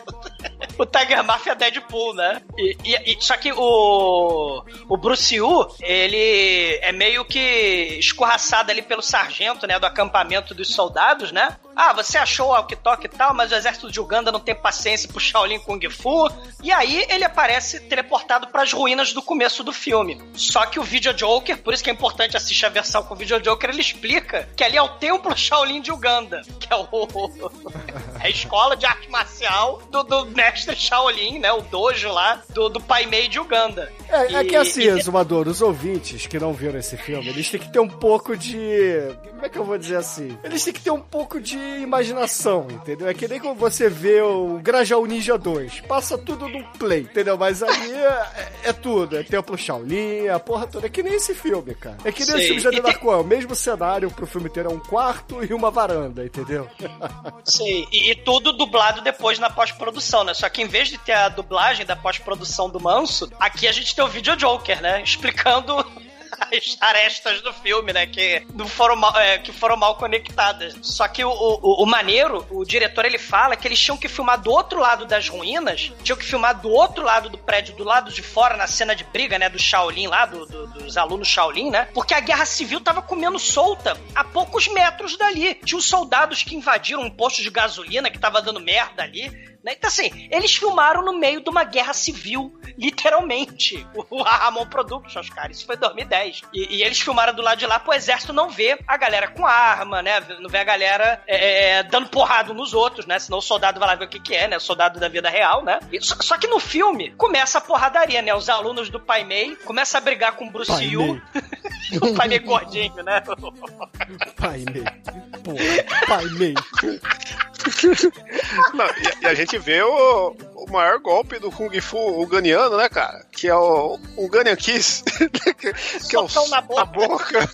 *laughs* o Tiger Mafia é Deadpool, né? E, e- e- só que o, o Bruce Yu, ele é meio que escorraçado ali pelo sargento, né? Do acampamento dos soldados, né? Ah, você achou o walkie-talkie e tal, mas o exército de Uganda não tem paciência pro Shaolin Kung Fu. E aí ele aparece teleportado pras ruínas do começo do filme. Só que o Video Joker, por isso que é importante assistir a versão com o Video Joker, ele explica que ali é o templo Shaolin de Uganda, que é o *laughs* é a escola de arte marcial do, do mestre Shaolin, né? O dojo lá do, do Pai Mei de Uganda. É, é E- que assim, e- Zumador, os ouvintes que não viram esse filme, eles têm que ter um pouco de. Como é que eu vou dizer assim? Eles têm que ter um pouco de imaginação, entendeu? É que nem quando você vê o Grajaú Ninja 2. Passa tudo num play, entendeu? Mas ali é, é tudo. É Templo Shaolin, a porra toda. É que nem esse filme, cara. É que nem Sei. esse filme de E tem-. O mesmo cenário pro filme ter é um quarto e uma varanda, entendeu? *laughs* Sei. E, e tudo dublado depois na pós-produção, né? Só que em vez de ter a dublagem da pós-produção do Manso, aqui a gente tem o Video Joker, né? Explicando *laughs* as arestas do filme, né? Que não foram mal, é, que foram mal conectadas. Só que o, o, o maneiro, o diretor, ele fala que eles tinham que filmar do outro lado das ruínas, tinham que filmar do outro lado do prédio, do lado de fora, na cena de briga, né? Do Shaolin lá, do- do- dos alunos Shaolin, né? Porque a guerra civil tava comendo solta a poucos metros dali. Tinha soldados que invadiram um posto de gasolina que tava dando merda ali. Né? Então, assim, eles filmaram no meio de uma guerra civil, *laughs* literalmente. O *laughs* Ramon Productions, cara, isso foi em 2010. E, e eles filmaram do lado de lá pro exército não ver a galera com arma, né? Não ver a galera é, é, dando porrada nos outros, né? Senão o soldado vai lá ver o que, que é, né? Soldado da vida real, né? E só, só que no filme começa a porradaria, né? Os alunos do Pai Mei começam a brigar com o Bruce Pai Yu. *laughs* O Pai Mei gordinho, né? Pai Mei. Porra, Pai Mei. Não, e, e a gente vê o, o maior golpe do Kung Fu uganiano, né, cara? Que é o Unganian Kiss. que, *laughs* que é o Socão na boca. boca.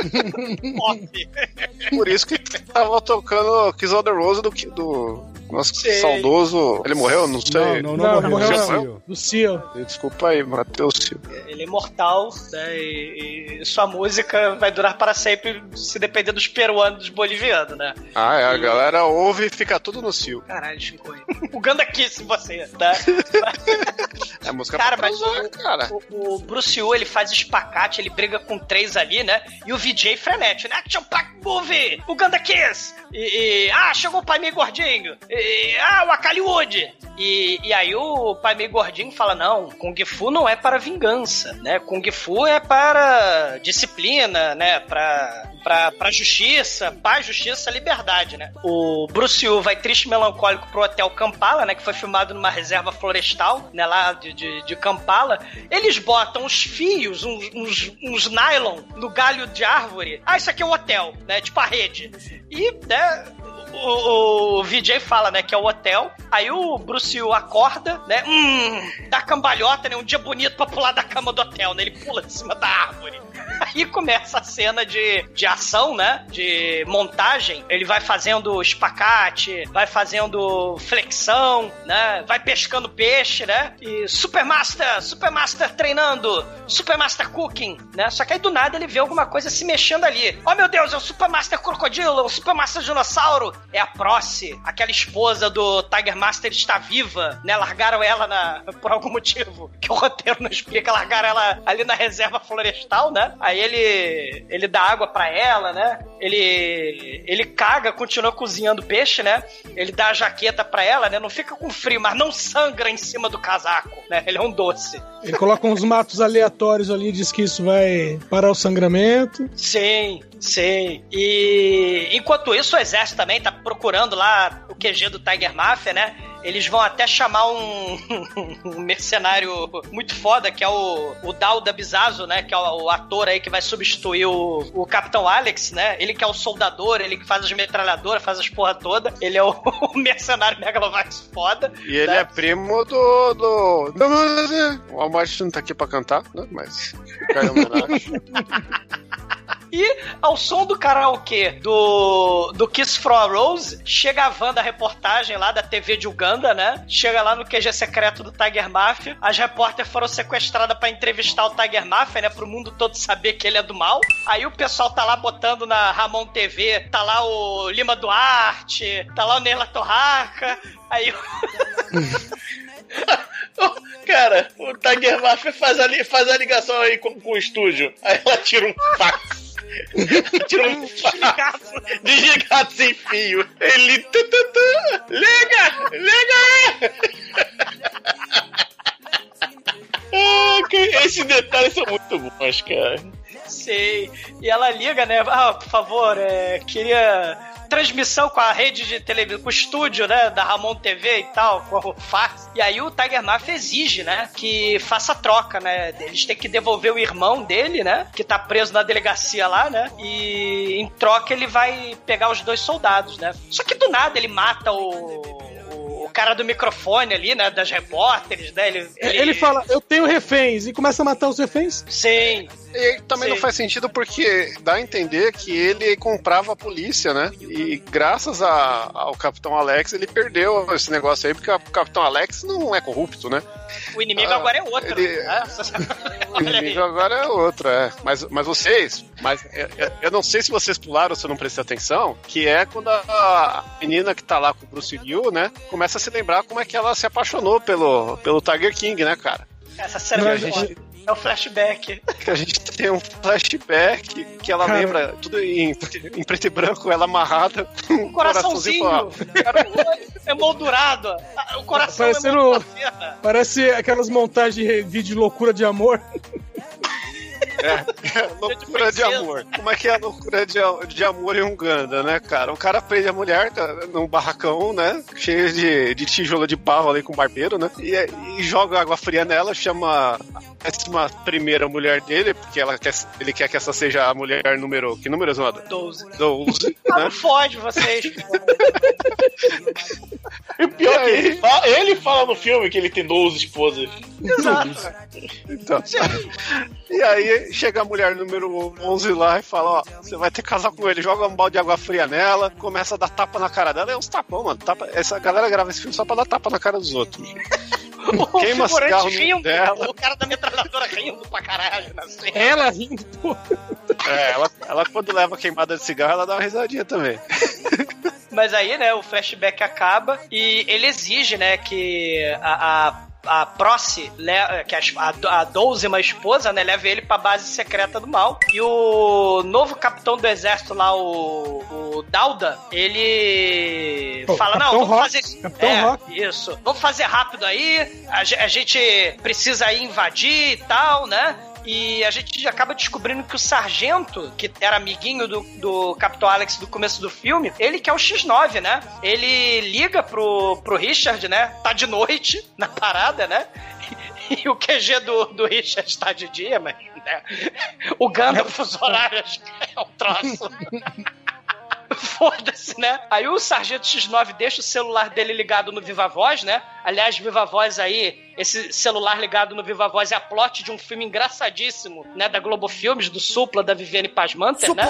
*laughs* Por isso que tava tocando Kiss on the Rose do, do, Nosso Sei. saudoso. Ele morreu? Não sei. Não, não, morreu não. Do Cio. Desculpa aí, Matheus Silva. Ele é imortal, né? E, e sua música vai durar para sempre se depender dos peruanos e dos bolivianos, né? Ah, é, a galera ouve e fica tudo no cio. Caralho, Chico. O Ganda Kiss, você, tá? *laughs* É música Cara, pra mas transar, o, cara. o, o Bruce Wu, ele faz espacate, ele briga com três ali, né? E o VJ frenético, né? Action Pack Movie! O Ganda Kiss! E, e- ah, chegou o pai meio gordinho! E, ah, o Akali Wood! E, e aí o pai meio gordinho fala, não, Kung Fu não é para vingança, né? Kung Fu é para disciplina, né? Pra, pra, pra justiça, paz, justiça, liberdade, né? O Bruce Wu vai triste e melancólico pro Hotel Kampala, né? Que foi filmado numa reserva florestal, né? Lá de, de, de Kampala. Eles botam uns fios, uns, uns, uns nylon no galho de árvore. Ah, isso aqui é um hotel, né? Tipo a rede. E, né? O, o VJ fala, né, que é o hotel. Aí o Bruce Wu acorda, né? Hum, dá cambalhota, né? Um dia bonito pra pular da cama do hotel, né? Ele pula de cima da árvore. *laughs* Aí começa a cena de, de ação, né? De montagem. Ele vai fazendo espacate, vai fazendo flexão, né? Vai pescando peixe, né? E Supermaster, Supermaster treinando, Supermaster cooking, né? Só que aí do nada ele vê alguma coisa se mexendo ali. Oh meu Deus, é o Supermaster crocodilo, é o Supermaster dinossauro. É a Procy, aquela esposa do Tiger Master está viva, né? Largaram ela na, por algum motivo que o roteiro não explica. Largaram ela ali na reserva florestal, né? Aí ele ele dá água pra ela, né? Ele ele caga, continua cozinhando peixe, né? Ele dá a jaqueta pra ela, né? Não fica com frio, mas não sangra em cima do casaco, né? Ele é um doce. Ele coloca uns matos aleatórios ali e diz que isso vai parar o sangramento. Sim, sim. E enquanto isso, o exército também tá procurando lá o QG do Tiger Mafia, né? Eles vão até chamar um, um mercenário muito foda, que é o, o Dauda Bizazo, né? Que é o, o ator aí que vai substituir o, o Capitão Alex, né? Ele que é o soldador, ele que faz as metralhadoras, faz as porra toda. Ele é o, o mercenário Megalovax foda. E ele né? é primo do. do... O Almighty não tá aqui pra cantar, né? Mas. E ao som do karaokê do, do Kiss from Rose, chega a van da reportagem lá da TV de Uganda, né? Chega lá no QG secreto do Tiger Mafia. As repórteres foram sequestradas pra entrevistar o Tiger Mafia, né? Pro mundo todo saber que ele é do mal. Aí o pessoal tá lá botando na Ramon TV, tá lá o Lima Duarte, tá lá o Neila Torraca. Aí *laughs* Cara, o Tiger Mafia faz a, li- faz a ligação aí com, com o estúdio. Aí ela tira um fax. Tira um fax. Desligado sem fio. Ele. tu, tu, tu, liga! Liga *laughs* Esses detalhes são muito bons, cara. Sei. E ela liga, né? Ah, por favor, é, queria transmissão com a rede de televisão, com o estúdio, né, da Ramon TV e tal, com o fax. E aí o Tiger Mafia exige, né, que faça troca, né? Eles têm que devolver o irmão dele, né, que tá preso na delegacia lá, né? E em troca ele vai pegar os dois soldados, né? Só que do nada ele mata o o cara do microfone ali, né, das repórteres, né? Ele, Ele... fala, eu tenho reféns, e começa a matar os reféns. Sim. E também Sim. não faz sentido porque dá a entender que ele comprava a polícia, né? E graças a- ao Capitão Alex ele perdeu esse negócio aí, porque o Capitão Alex não é corrupto, né? O inimigo Ah, agora é outro. ele- né? *laughs* O inimigo agora é outro, é. Mas, mas vocês, mas eu, não sei se vocês pularam ou se eu não prestei atenção, que é quando a, menina que tá lá com o Bruce Liu, né, começa a se lembrar como é que ela se apaixonou pelo, pelo Tiger King, né, cara? Essa cena é gente-. É o flashback. Que a gente tem um flashback que ela Cara. lembra tudo em, em preto e branco, ela amarrada, com Um coraçãozinho. É moldurado. O coração é Parecendo- cena. Parece aquelas montagens de vídeo de loucura de amor. É, *laughs* loucura de amor. Como é que é a loucura de, de amor em Uganda, né, cara? O cara prende a mulher tá, num barracão, né? Cheio de, de tijolo de barro ali com barbeiro, né? E, e joga água fria nela, chama décima primeira mulher dele, porque ela quer, ele quer que essa seja a mulher número. Que número, Zoda? 12. 12. Ah, né? não fode vocês. *laughs* E o pior é que ele fala, ele fala no filme que ele tem 12 esposas. Exato. Então. E aí chega a mulher número 11 lá e fala: Ó, você vai ter que casar com ele. Joga um balde de água fria nela, começa a dar tapa na cara dela. É uns tapão, mano. Tapa, essa galera grava esse filme só pra dar tapa na cara dos outros. *laughs* O Queima figurante cigarro no rindo, dela. o cara da metralhadora rindo pra caralho na cena. Ela rindo, pô. É, ela, ela quando leva queimada de cigarro, ela dá uma risadinha também. Mas aí, né, o flashback acaba e ele exige, né, que a, a a Proce, que a, a, a Douzima esposa, né, leve ele pra base secreta do mal. E o novo capitão do exército lá, o, o Dauda, ele Pô, fala, não, Capitão vamos Rock, fazer... Capitão é, Rock. Isso. Vamos fazer rápido aí, a, a gente precisa ir invadir e tal, né? E a gente acaba descobrindo que o sargento, que era amiguinho do, do Capitão Alex do começo do filme, ele que é o X9, né? Ele liga pro, pro Richard, né? Tá de noite na parada, né? *laughs* E o QG do, do Richard tá de dia, mas. Né? O Gandalf, os horários, é um troço. *laughs* Foda-se, né? Aí o Sargento X9 deixa o celular dele ligado no Viva Voz, né? Aliás, Viva Voz aí, esse celular ligado no Viva Voz é a plot de um filme engraçadíssimo, né? Da Globo Filmes, do Supla, da Viviane Pasmanter, né?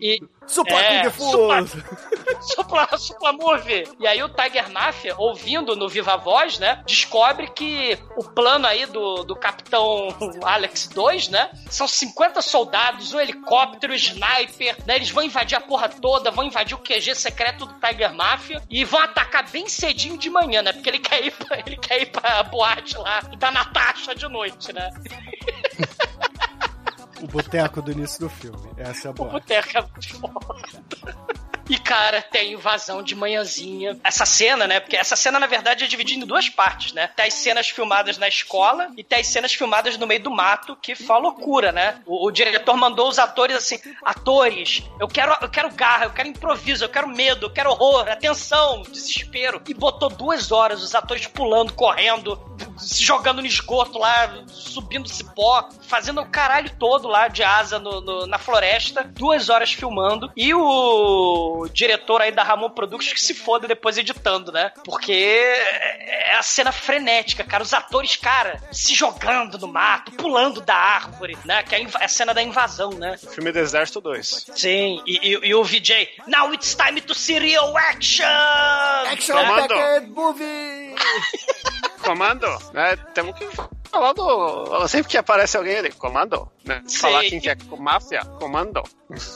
E, Supla é! Supla, *laughs* Supla, Supla Movie. E aí o Tiger Mafia, ouvindo no Viva Voz, né? Descobre que o plano aí do, do Capitão Alex 2, né? São 50 soldados, um helicóptero, sniper, né? Eles vão invadir a porra toda, vão invadir o QG secreto do Tiger Mafia e vão atacar bem cedinho de manhã, né? Porque ele quer ir pra, *laughs* ele quer ir pra boate lá da Natasha de noite, né? O boteco do início do filme. Essa é a O boa. boteco é muito foda. E, cara, tem invasão de manhãzinha. Essa cena, né? Porque essa cena, na verdade, é dividida em duas partes, né? Tem as cenas filmadas na escola e tem as cenas filmadas no meio do mato, que foi loucura, né? O, o diretor mandou os atores assim: atores, eu quero, eu quero garra, eu quero improviso, eu quero medo, eu quero horror, atenção, desespero. E botou duas horas os atores pulando, correndo, se jogando no esgoto lá, subindo cipó, fazendo o caralho todo lá de asa no- no- na floresta, duas horas filmando, e o diretor aí da Ramon Productions que se foda depois editando, né? Porque é a cena frenética, cara, os atores, cara, se jogando no mato, pulando da árvore, né? Que é a é cena da invasão, né? Filme do Exército 2. Sim, e, e- e o VJ, now it's time to see real action! Action Né? Comando. Movie! *laughs* Comando, né? Temos que falar do. Sempre que aparece alguém ali, comando. Né? Falar quem que é máfia, comando.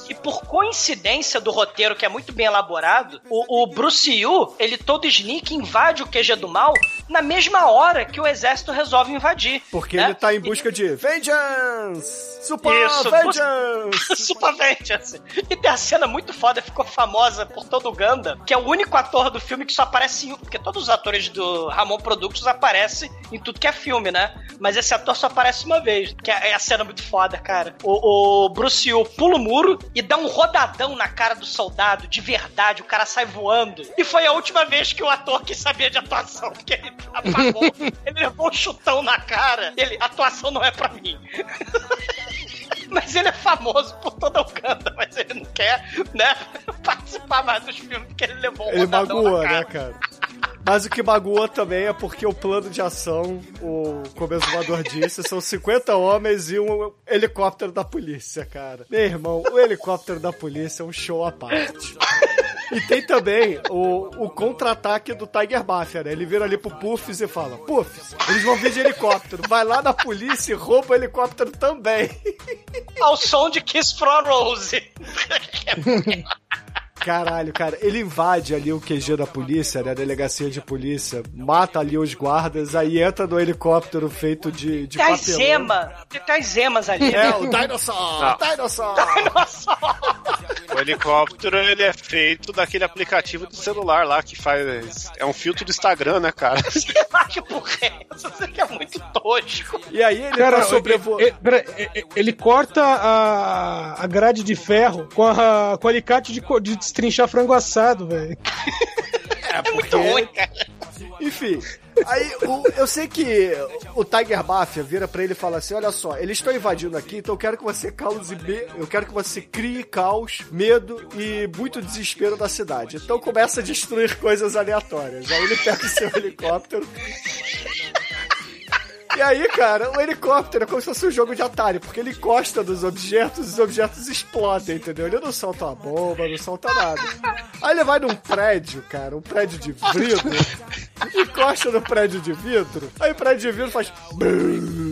E por coincidência do roteiro, que é muito bem elaborado, o, o Bruce Yu, ele todo sneak, invade o QG do mal na mesma hora que o exército resolve invadir. Porque né? ele tá em busca de Vengeance! Super Isso, Vengeance! *laughs* Super Vengeance. E tem a cena muito foda, ficou famosa por todo o Ganda, que é o único ator do filme que só aparece em. Porque todos os atores do Ramon Productions aparecem em tudo que é filme, né? Mas esse ator só aparece uma vez, que é é a cena muito foda, cara. O, o Bruce Yu pula o muro e dá um rodadão na cara do soldado, de verdade, o cara sai voando. E foi a última vez que o ator que sabia de atuação, porque ele apagou, *laughs* ele levou um chutão na cara. Ele, atuação não é pra mim. *laughs* Mas ele é famoso por toda a Uganda, mas ele não quer, né, *laughs* participar mais dos filmes porque ele levou um Ele rodadão magoa, né, cara? Mas o que magoa também é porque o plano de ação, o Começador disse, são 50 homens e um helicóptero da polícia, cara. Meu irmão, o helicóptero da polícia é um show à parte. E tem também o, o contra-ataque do Tiger Mafia, né? Ele vira ali pro Puffs e fala: Puffs, eles vão vir de helicóptero. Vai lá na polícia e rouba o helicóptero também. Ao som de Kiss from Rose. *laughs* Caralho, cara, ele invade ali o QG da polícia, né? A delegacia de polícia, mata ali os guardas, aí entra no helicóptero feito de, de Tem as papelão. emas, tem as emas ali. É, o Dinosaur! Não. Dinosaur! *laughs* O helicóptero ele é feito daquele aplicativo do celular lá que faz. É um filtro do Instagram, né, cara? *laughs* que porra é essa? Isso aqui é muito tosco. E aí ele Cara, tá sobrevoando. ele, ele- ele corta a, a grade de ferro com, a, com o alicate de, de destrinchar frango assado, velho. É, É muito ruim, cara. Enfim, Aí o- eu sei que o Tiger Mafia vira pra ele e fala assim: olha só, eles estão invadindo aqui, então eu quero que você cause me... eu quero que você crie caos, medo e muito desespero na cidade. Então começa a destruir coisas aleatórias. Aí ele pega o seu helicóptero. E aí, cara, o helicóptero é como se fosse um jogo de Atari, porque ele encosta nos objetos e os objetos explodem, entendeu? Ele não solta uma bomba, não solta nada. Aí ele vai num prédio, cara, um prédio de vidro, encosta no prédio de vidro, aí o prédio de vidro faz.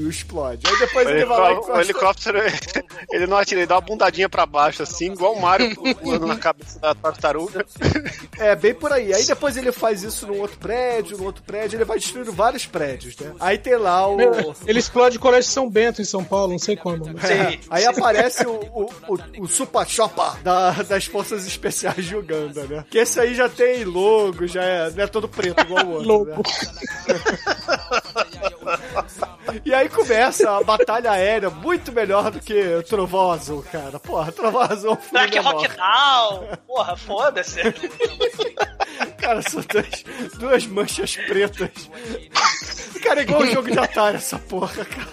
explode. Aí depois O, ele vai lá e helicó- o encosta. helicóptero, *laughs* ele não atira, ele dá uma bundadinha pra baixo, assim, igual o Mario pulando na cabeça da tartaruga. É, bem por aí. Aí depois ele faz isso num outro prédio, num outro prédio, ele vai destruindo vários prédios, né? Aí tem lá o. Ele *laughs* explode o Colégio São Bento em São Paulo, não sei como. mas- É, aí aparece o, o, o, o Super Chopa da, das Forças Especiais de Uganda, né? Que esse aí já tem logo, já é, não é todo preto igual o outro. Né? *laughs* E aí começa a batalha aérea muito melhor do que Trovão Azul, cara. Porra, Trovão Azul é Black. Rock Down. Porra, foda-se. *laughs* Cara, são duas, duas manchas pretas. Cara, é igual um jogo de Atari essa porra, cara.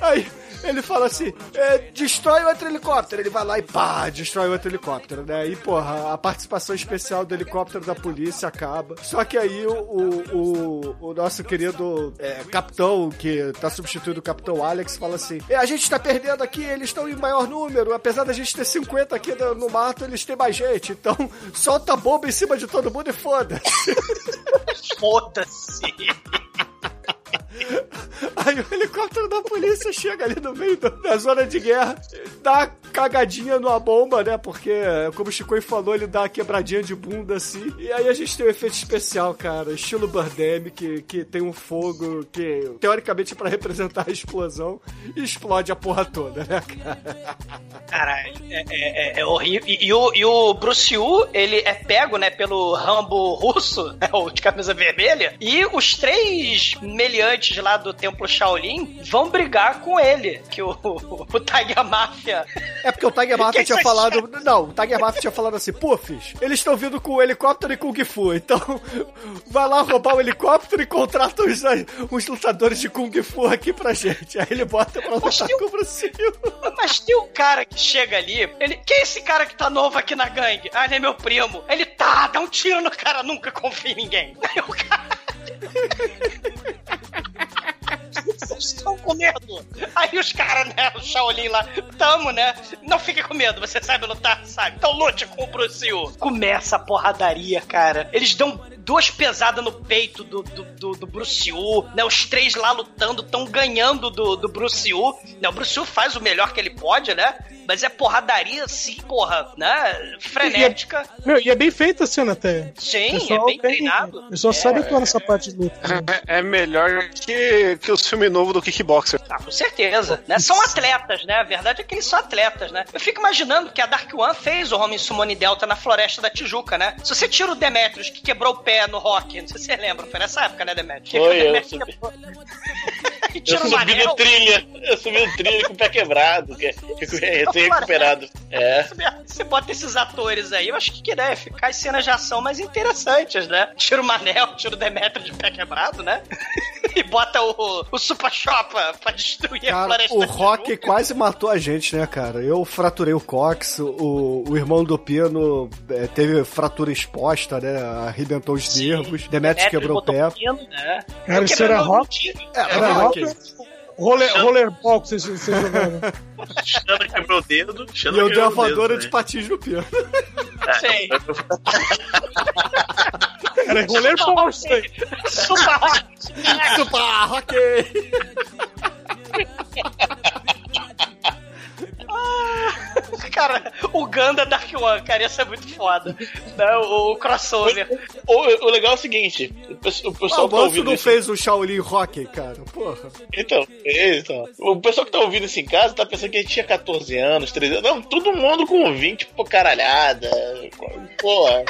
Aí ele fala assim: é, destrói outro helicóptero. Ele vai lá e pá, destrói outro helicóptero, né? E porra, a participação especial do helicóptero da polícia acaba. Só que aí o, o, o, o nosso querido é, capitão, que tá substituindo o capitão Alex, fala assim: é, a gente tá perdendo aqui, eles estão em maior número. Apesar da gente ter 50 aqui no, mato, eles têm mais gente. Então solta a bomba em cima de todo mundo e foda-se. *laughs* Foda-se. Aí o helicóptero da polícia chega ali no meio da zona de guerra, dá cagadinha numa bomba, né? Porque, como o Chico falou, ele dá uma quebradinha de bunda assim. E aí a gente tem um efeito especial, cara, estilo Birdemic, que tem um fogo que, teoricamente, é pra representar a explosão, explode a porra toda, né, cara? Caralho, é, é- é- é horrível. E, e o, e o Bruce Wu, ele é pego, né, pelo Rambo russo, *laughs* né, o de camisa vermelha, e os três meliantes lá do templo Shaolin vão brigar com ele, que o, *laughs* o Tiger Mafia... É porque o Tiger *laughs* tinha falado. Não, o Tiger tinha falado assim, Puffs, eles estão vindo com o helicóptero e Kung Fu. Então, *laughs* vai lá roubar o helicóptero e contrata os, os lutadores de Kung Fu aqui pra gente. Aí ele bota pra lutar com o Lee. Mas tem um cara que chega ali, ele. Quem é esse cara que tá novo aqui na gangue? Ah, ele é meu primo. Ele tá, dá um tiro no cara, nunca confia em ninguém. *laughs* Aí o cara. Estão com medo? Aí os caras, né, o Shaolin lá, tamo, né? Não fique com medo, você sabe lutar, sabe? Então lute com o Bruce. Começa a porradaria, cara. Eles dão duas pesadas no peito do, do, do, do Bruce né? Os três lá lutando, estão ganhando do, do Bruce. Né? O Bruce faz o melhor que ele pode, né? Mas é porradaria, assim, porra, né? Frenética. Meu, e é bem feita a cena até. Sim, O é bem treinado. O pessoal sabe atuar nessa parte de luta. né? É, é melhor que, que os filmes novos do Kickboxer. Ah, com certeza, né? São atletas, né? A verdade é que eles são atletas, né? Eu fico imaginando que a Dark One fez o Homem Sumone Delta na Floresta da Tijuca, né? Se você tira o Demetrius, que quebrou o pé no rock, não sei se você lembra, foi nessa época, né, Demetrius? Que Foi, o eu *laughs* Eu subi no trilha. Eu subi no trilha com o pé quebrado, que, que é recém-recuperado. É. Você bota esses atores aí, eu acho que né, ficar as cenas de ação mais interessantes, né? Tira o Manel, tira o Demetrio de pé quebrado, né? e bota o, o Super Chopa pra destruir a Cara, floresta. o Rock quase matou a gente, né, cara? Eu fraturei o cox, o, o irmão do Pino é, teve fratura exposta, né? Arrebentou os nervos, Demetrius quebrou o pé. pino, né? Cara, isso era rock? É, Era rock? Roller, rollerball que vocês, vocês *laughs* jogaram. Xandra quebrou o dedo. E Xandra eu dei uma voadora de patins no Pino. Sei. Era rollerball isso aí. Super Rock. Super Rock! *laughs* *laughs* *laughs* Cara, o Ganda Dark One, cara, ia ser muito foda. Né? O, o crossover. O, o- legal é o seguinte: o, pe- o Ah, pessoal o que tá ouvindo não isso. fez o Shaolin Rock, cara. Porra. Então, é, então, o pessoal que tá ouvindo isso em casa tá pensando que a gente tinha 14 anos, 13 anos. Não, todo mundo com 20, pô, caralhada. Porra.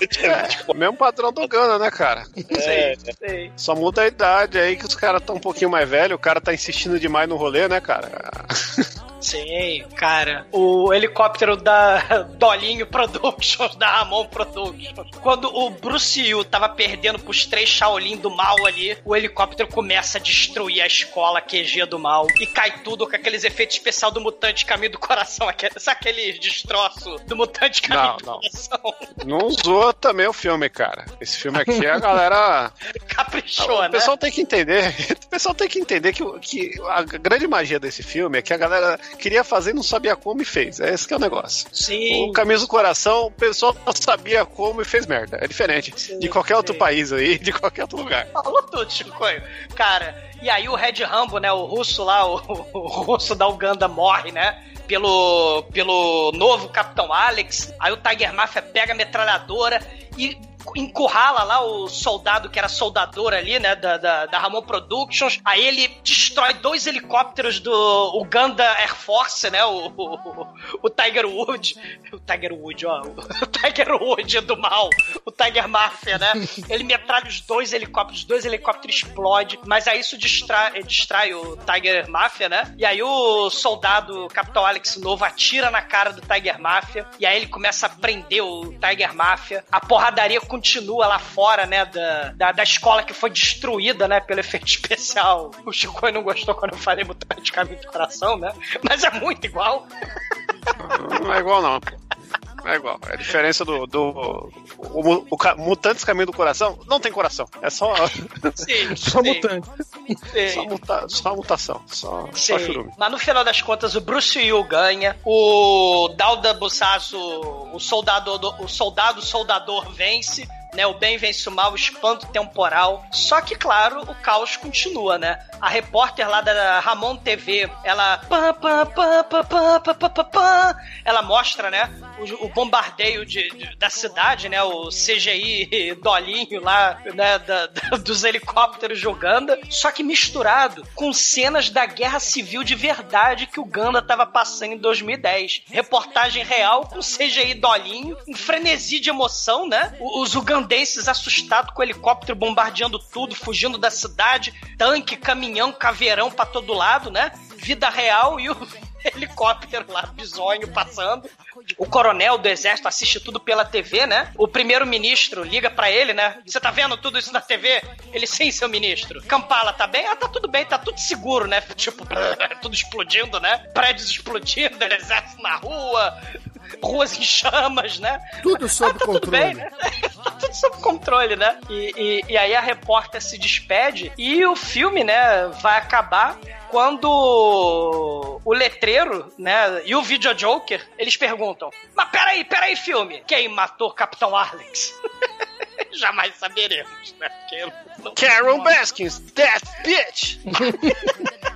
Eu tinha 20, O mesmo padrão do Gana, né, cara? é, Sei. Só muda a idade aí que os caras estão um pouquinho mais velhos, o cara tá insistindo demais no rolê, né, cara? *laughs* Sim, cara. O helicóptero da *laughs* Dolinho Productions, da Ramon Productions. Quando o Bruce Yu tava perdendo pros três Shaolin do mal ali, o helicóptero começa a destruir a escola QG do mal. E cai tudo com aqueles efeitos especial do Mutante Caminho do Coração. Aquele, sabe aquele destroço do Mutante Caminho Não, do não. Coração? Não usou também o filme, cara. Esse filme aqui a galera. *laughs* Caprichou, o né? pessoal tem que entender. *laughs* O pessoal tem que entender que, o- que a grande magia desse filme é que a galera queria fazer e não sabia como e fez. É esse que é o negócio. Sim. O Camisa do Coração, o pessoal sabia como e fez merda. É diferente de qualquer outro sim. país aí, de qualquer outro lugar. *laughs* Falou tudo, Chicoio. Cara, e aí o Red Rambo, né? O russo lá, o, o russo da Uganda morre, né? Pelo, pelo novo Capitão Alex. Aí o Tiger Mafia pega a metralhadora e encurrala lá o soldado que era soldador ali, né? Da, da, da Ramon Productions. Aí ele destrói dois helicópteros do Uganda Air Force, né? O, o, o Tiger Wood. O Tiger Wood, ó. O *laughs* Tiger Wood é do mal. O Tiger Mafia, né? Ele metralha os dois helicópteros, os dois helicópteros explodem, mas aí isso distrai, distrai o Tiger Mafia, né? E aí o soldado Capitão Alex Novo atira na cara do Tiger Mafia, e aí ele começa a prender o Tiger Mafia. A porradaria continua lá fora, né? Da, da, da escola que foi destruída, né? Pelo efeito especial. O Chico não gostou quando eu falei Mutante Caminho do Coração, né? Mas é muito igual. Não é igual, não. É igual. É a diferença do. do o, o ca- Mutantes Caminho do Coração não tem coração. É só. *laughs* Sim, Só sim. mutante. Só, muta, só mutação. Só, só Sim. churume. Mas no final das contas, o Bruce Yu ganha, o Dauda Busasso, o soldado, o soldado soldador vence, né? O bem vence o mal, o espanto temporal. Só que, claro, o caos continua, né? A repórter lá da Ramon TV, ela. Ela mostra, né? O, bombardeio de, de, da cidade, né? O CGI dolinho lá, né? Da, da, dos helicópteros de Uganda. Só que misturado com cenas da guerra civil de verdade que Uganda tava passando em 2010. Reportagem real com CGI dolinho, um frenesi de emoção, né? Os ugandantes ugandenses assustados com o helicóptero bombardeando tudo, fugindo da cidade, tanque, caminhão, caveirão pra todo lado, né? Vida real e o *laughs* helicóptero lá, bisonho passando. O coronel do exército assiste tudo pela TV, né? O primeiro-ministro liga pra ele, né? Você tá vendo tudo isso na TV? Ele, sim, seu ministro. Kampala tá bem? Ah, tá tudo bem, tá tudo seguro, né? *laughs* Tipo, *laughs* tudo explodindo, né? Prédios explodindo, exército na rua, ruas em chamas, né? Tudo sob Tudo controle. bem, né? tá *laughs* tudo sob controle, né? E, e, e aí a repórter se despede e o filme, né, vai acabar quando o letreiro, né, e o Video Joker, eles perguntam: Mas peraí, peraí, filme, quem matou Capitão Alex? *laughs* Jamais saberemos, né? Não- Carol Baskins, that bitch! *laughs*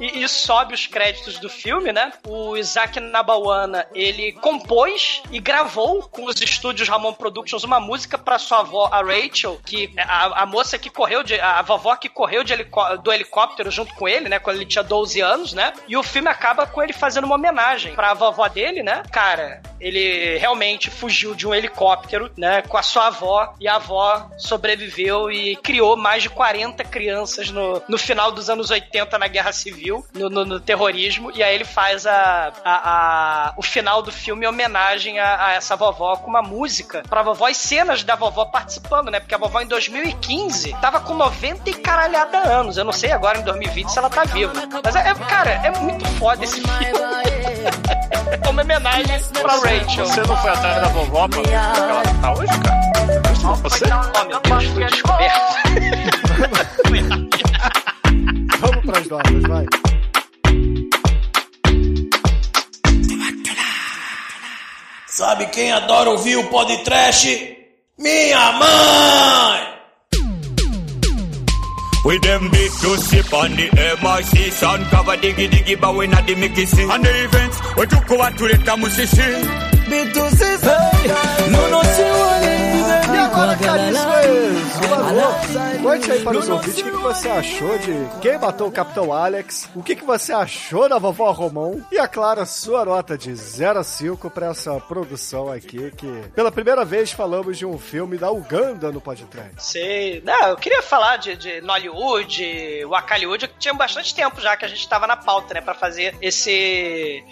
e, e sobe os créditos do filme, né? O Isaac Nabawana, ele compôs e gravou com os estúdios Ramon Productions uma música pra sua avó, a Rachel, que a, a moça que correu de, a vovó que correu helicó- do helicóptero junto com ele, né? Quando ele tinha 12 anos, né? E o filme acaba com ele fazendo uma homenagem pra vovó dele, né? Cara, ele realmente fugiu de um helicóptero, né? Com a sua avó e a avó sobreviveu e criou mais de 40 crianças no, no final dos anos 80 na Guerra Civil, no, no- no terrorismo, e aí ele faz a, a- a- o final do filme em homenagem a, a essa vovó com uma música pra vovó e cenas da vovó participando, né? Porque a vovó em 2015 tava com 90 e caralhada anos. Eu não sei agora em 2020 se ela tá viva. Mas, é, é- cara, é muito foda esse filme. é uma homenagem pra Rachel. Você não foi atrás da vovó pra ver é ela tá hoje, cara? Você? Oh, meu Deus, fui descoberto. Vamos pras notas, vai. Sabe quem adora ouvir o podcast? Minha mãe! With them big to sip on the MIC Sound cover diggy diggy but we not the Mickey C And the events we took over to the Tamusisi E agora, Carlos Conte aí para os ouvintes o que, que você achou de Quem Matou o Capitão Alex, o que, que você achou da Vovó Romão e, é claro, a sua nota de 0 a 5 para essa produção aqui, que pela primeira vez falamos de um filme da Uganda no podcast. Sei. Não, eu queria falar de, de Nollywood, Wakaliwood, que tinha bastante tempo já que a gente tava na pauta, né, pra fazer esse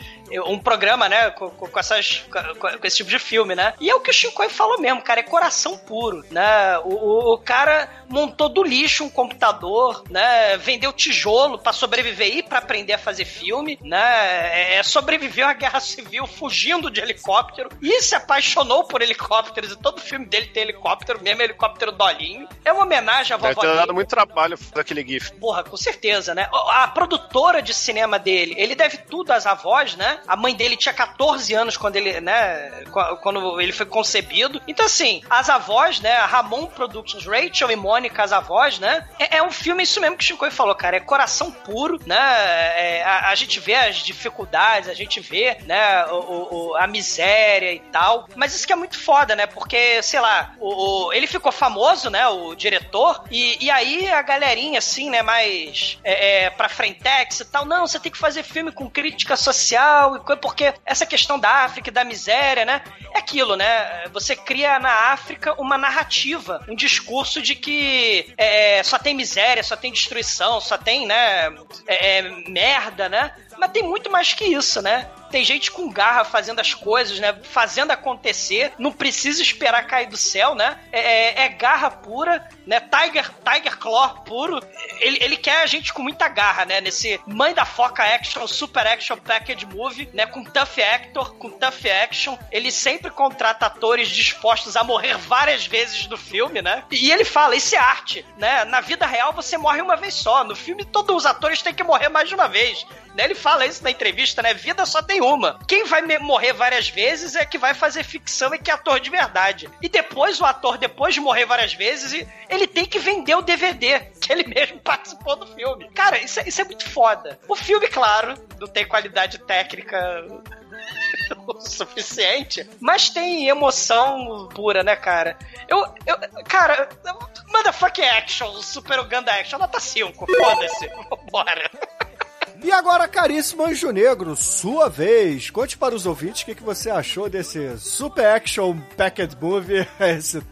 um programa, né, com, com essas, com, com, esse tipo de filme, né? E é o que o Shinkoi falou mesmo, cara, é coração puro, né? O, o, o cara montou do lixo um computador, né? Vendeu tijolo para sobreviver e para aprender a fazer filme, né? É, sobreviveu à guerra civil fugindo de helicóptero e se apaixonou por helicópteros e todo filme dele tem helicóptero, mesmo helicóptero dolinho. É uma homenagem à Deve vovó ter dado muito trabalho daquele GIF. Porra, com certeza, né? A produtora de cinema dele, ele deve tudo às avós, né? A mãe dele tinha 14 anos quando ele, né? qu- Quando ele foi concebido. Então, assim, as avós, né? A Ramon Productions, Rachel e Mônica, as avós, né? É, é um filme, isso mesmo que o Chico falou, cara. É coração puro, né? É, a, a gente vê as dificuldades, a gente vê, né? O, o- a miséria e tal. Mas isso que é muito foda, né? Porque, sei lá, o, o- ele ficou famoso, né? O diretor. E, e aí a galerinha, assim, né? Mais é, é, pra frentex e tal. Não, você tem que fazer filme com crítica social e coisa, porque essa questão da África da miséria, né? É aquilo, né? Você cria na África uma narrativa, um discurso de que é, só tem miséria, só tem destruição, só tem, né? é, é, merda, né? Mas tem muito mais que isso, né? Tem gente com garra fazendo as coisas, né? Fazendo acontecer. Não precisa esperar cair do céu, né? É, é- é garra pura, né? Tiger, Tiger Claw puro. Ele, ele quer a gente com muita garra, né? Nesse mãe da foca action, super action package movie, né? Com tough actor, com tough action. Ele sempre contrata atores dispostos a morrer várias vezes no filme, né? E ele fala, isso é arte, né? Na vida real você morre uma vez só. No filme todos os atores têm que morrer mais de uma vez. Né? Ele fala isso na entrevista, né? Vida só tem uma. Quem vai morrer várias vezes é que vai fazer ficção e que é ator de verdade. E depois o ator, depois de morrer várias vezes, ele tem que vender o DVD, que ele mesmo *laughs* participou do filme. Cara, isso é, isso é muito foda. O filme, claro, não tem qualidade técnica *laughs* o suficiente, mas tem emoção pura, né, cara? Eu, eu cara, motherfucking action, super Uganda action, nota 5, foda-se, *laughs* vambora. E agora, caríssimo Anjo Negro, sua vez. Conte para os ouvintes o que, que você achou desse Super Action Packet Movie, *laughs* esse.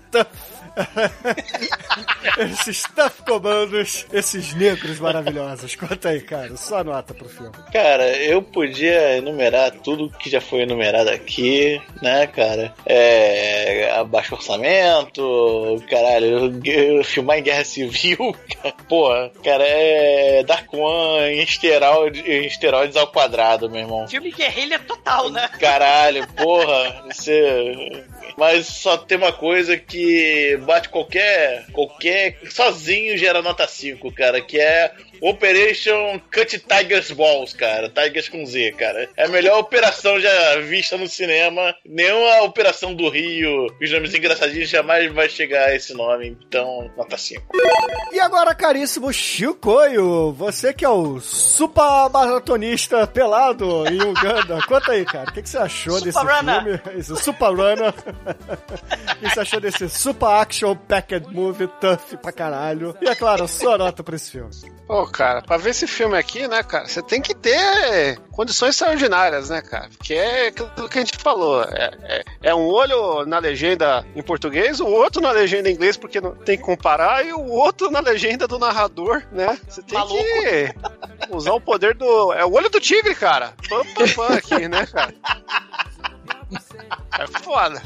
*laughs* esses tough comandos, esses negros maravilhosos. Conta aí, cara, sua nota pro filme. Cara, eu podia enumerar tudo que já foi enumerado aqui, né, cara? É. Abaixo orçamento, caralho, filmar em guerra civil, cara, porra, cara, é. Dark One em esteroides, esteroides ao quadrado, meu irmão. Filme guerrilha total, né? Caralho, porra, você. Mas só tem uma coisa que bate qualquer. qualquer. sozinho gera nota 5, cara, que é Operation Cut Tigers Balls, cara. Tigers com Z, cara. É a melhor operação já vista no cinema. Nenhuma operação do Rio, os nomes engraçadinhos, jamais vai chegar a esse nome. Então, nota 5. E agora, caríssimo Chicoio, você que é o super maratonista pelado em Uganda, *laughs* conta aí, cara, o que, que você achou desse Super runner. filme? Esse Super Runner. *laughs* O que você achou desse Super Action Packed Movie tough pra caralho? E é claro, sua nota pra esse filme. Pô, cara, pra ver esse filme aqui, né, cara, você tem que ter condições extraordinárias, né, cara? Porque é aquilo que a gente falou. É, é- é um olho na legenda em português, o outro na legenda em inglês, porque não tem que comparar, e o outro na legenda do narrador, né? Você tem que usar o poder do. É o olho do tigre, cara. Pam, pam, pam aqui, né, cara? *laughs* É foda.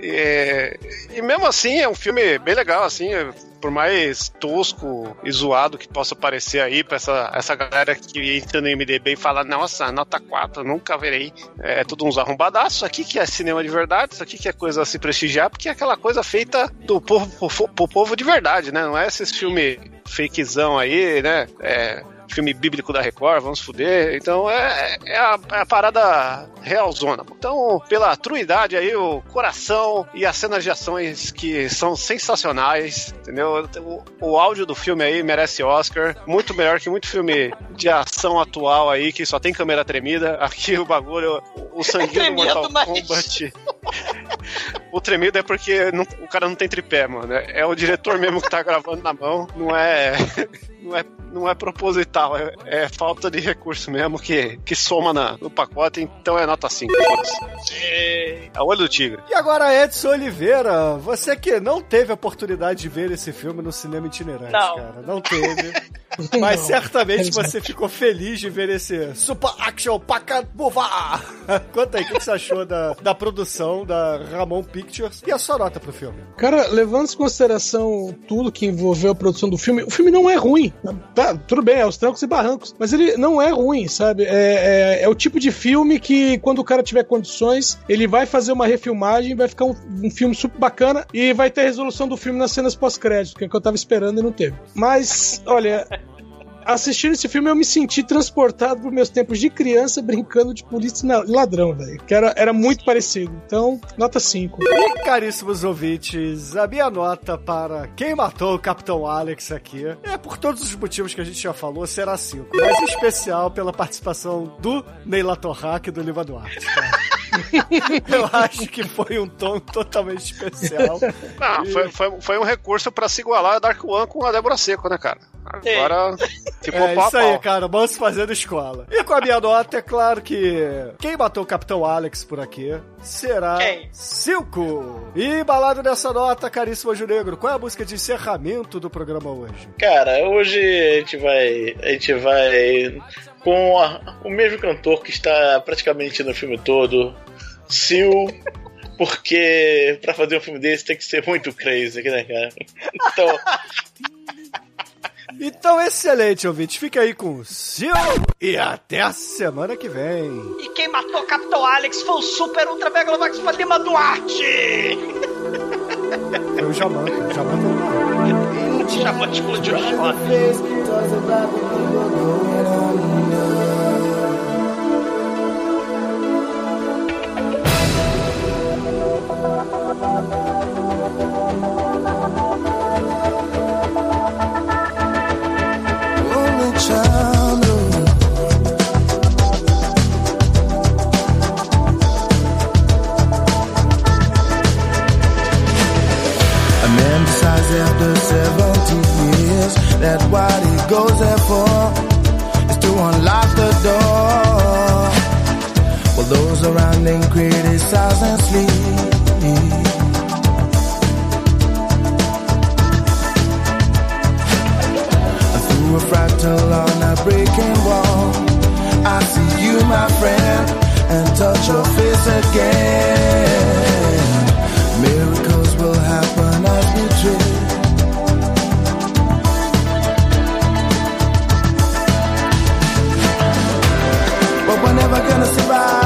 E, e mesmo assim, é um filme bem legal, assim, é- por mais tosco e zoado que possa parecer aí pra essa, essa galera que entra no MDB e fala, nossa, nota 4, nunca verei. É, tudo uns arrombadaços. Isso aqui que é cinema de verdade, isso aqui que é coisa a se prestigiar, porque é aquela coisa feita do povo pro, pro povo de verdade, né? Não é esses filme fakezão aí, né? É, filme bíblico da Record, vamos fuder. Então é, é, a, é a parada realzona. Então, pela truidade aí, o coração e as cenas de ações que são sensacionais, entendeu? O, o áudio do filme aí merece Oscar. Muito melhor que muito filme de ação atual aí, que só tem câmera tremida. Aqui o bagulho, o, o sanguinho do Tremendo, Mortal mas- Kombat. o tremido é porque não- o cara não tem tripé, mano. É, é o diretor mesmo que tá gravando na mão. Não é. Não é, não é proposital, é, é falta de recurso mesmo que, que soma na- no pacote, então é nota 5. foda-se. É o olho do tigre. E agora, Edson Oliveira, você que não teve a oportunidade de ver esse filme no cinema itinerante, Não. cara. Não teve. *laughs* Mas Não, certamente infelizmente. você ficou feliz de ver esse Super Action Pacabova. *laughs* Conta aí, o que que você achou da, da produção da Ramon Pictures e a sua nota pro filme? Cara, levando em consideração tudo que envolveu a produção do filme, o filme não é ruim. Tá, tudo bem, é os trancos e barrancos, mas ele não é ruim, sabe? É, é, é o tipo de filme que, quando o cara tiver condições, ele vai fazer uma refilmagem, vai ficar um, um filme super bacana e vai ter resolução do filme nas cenas pós-crédito, que é o que eu tava esperando e não teve. Mas, olha. Assistindo esse filme, eu me senti transportado para meus tempos de criança brincando de polícia e ladrão, velho. Que era, era muito parecido. Então, nota 5. E caríssimos ouvintes, a minha nota para quem matou o Capitão Alex aqui é por todos os motivos que a gente já falou, será 5. Mas em especial pela participação do Neila Torraca e do Lima Duarte. *laughs* *laughs* Eu acho que foi um tom totalmente especial. Não, foi, foi, foi um recurso pra se igualar a Dark One com a Débora Seco, né, cara? Agora *laughs* ficou É pau isso aí, cara. Vamos fazendo escola. E com a minha nota, é claro que quem matou o Capitão Alex por aqui será Quem? Silco. E embalado nessa nota, caríssimo Anjo Negro, qual é a música de encerramento do programa hoje? Cara, hoje a gente vai. A gente vai com a- o mesmo cantor que está praticamente no filme todo, Sil. Porque pra fazer um filme desse tem que ser muito crazy, né, cara? Então, Então, excelente, ouvinte. Fica aí com o Sil e até a semana que vem. E quem matou o Capitão Alex foi o Super Ultra Megalovax Lima Duarte! Foi *laughs* o Jamanta. O Jamanta Chamou de explodiu A that what he goes there for sleep. Through a fractal on a breaking wall, I see you, my friend, and touch your face again. Miracles will happen as we dream. But we're never gonna survive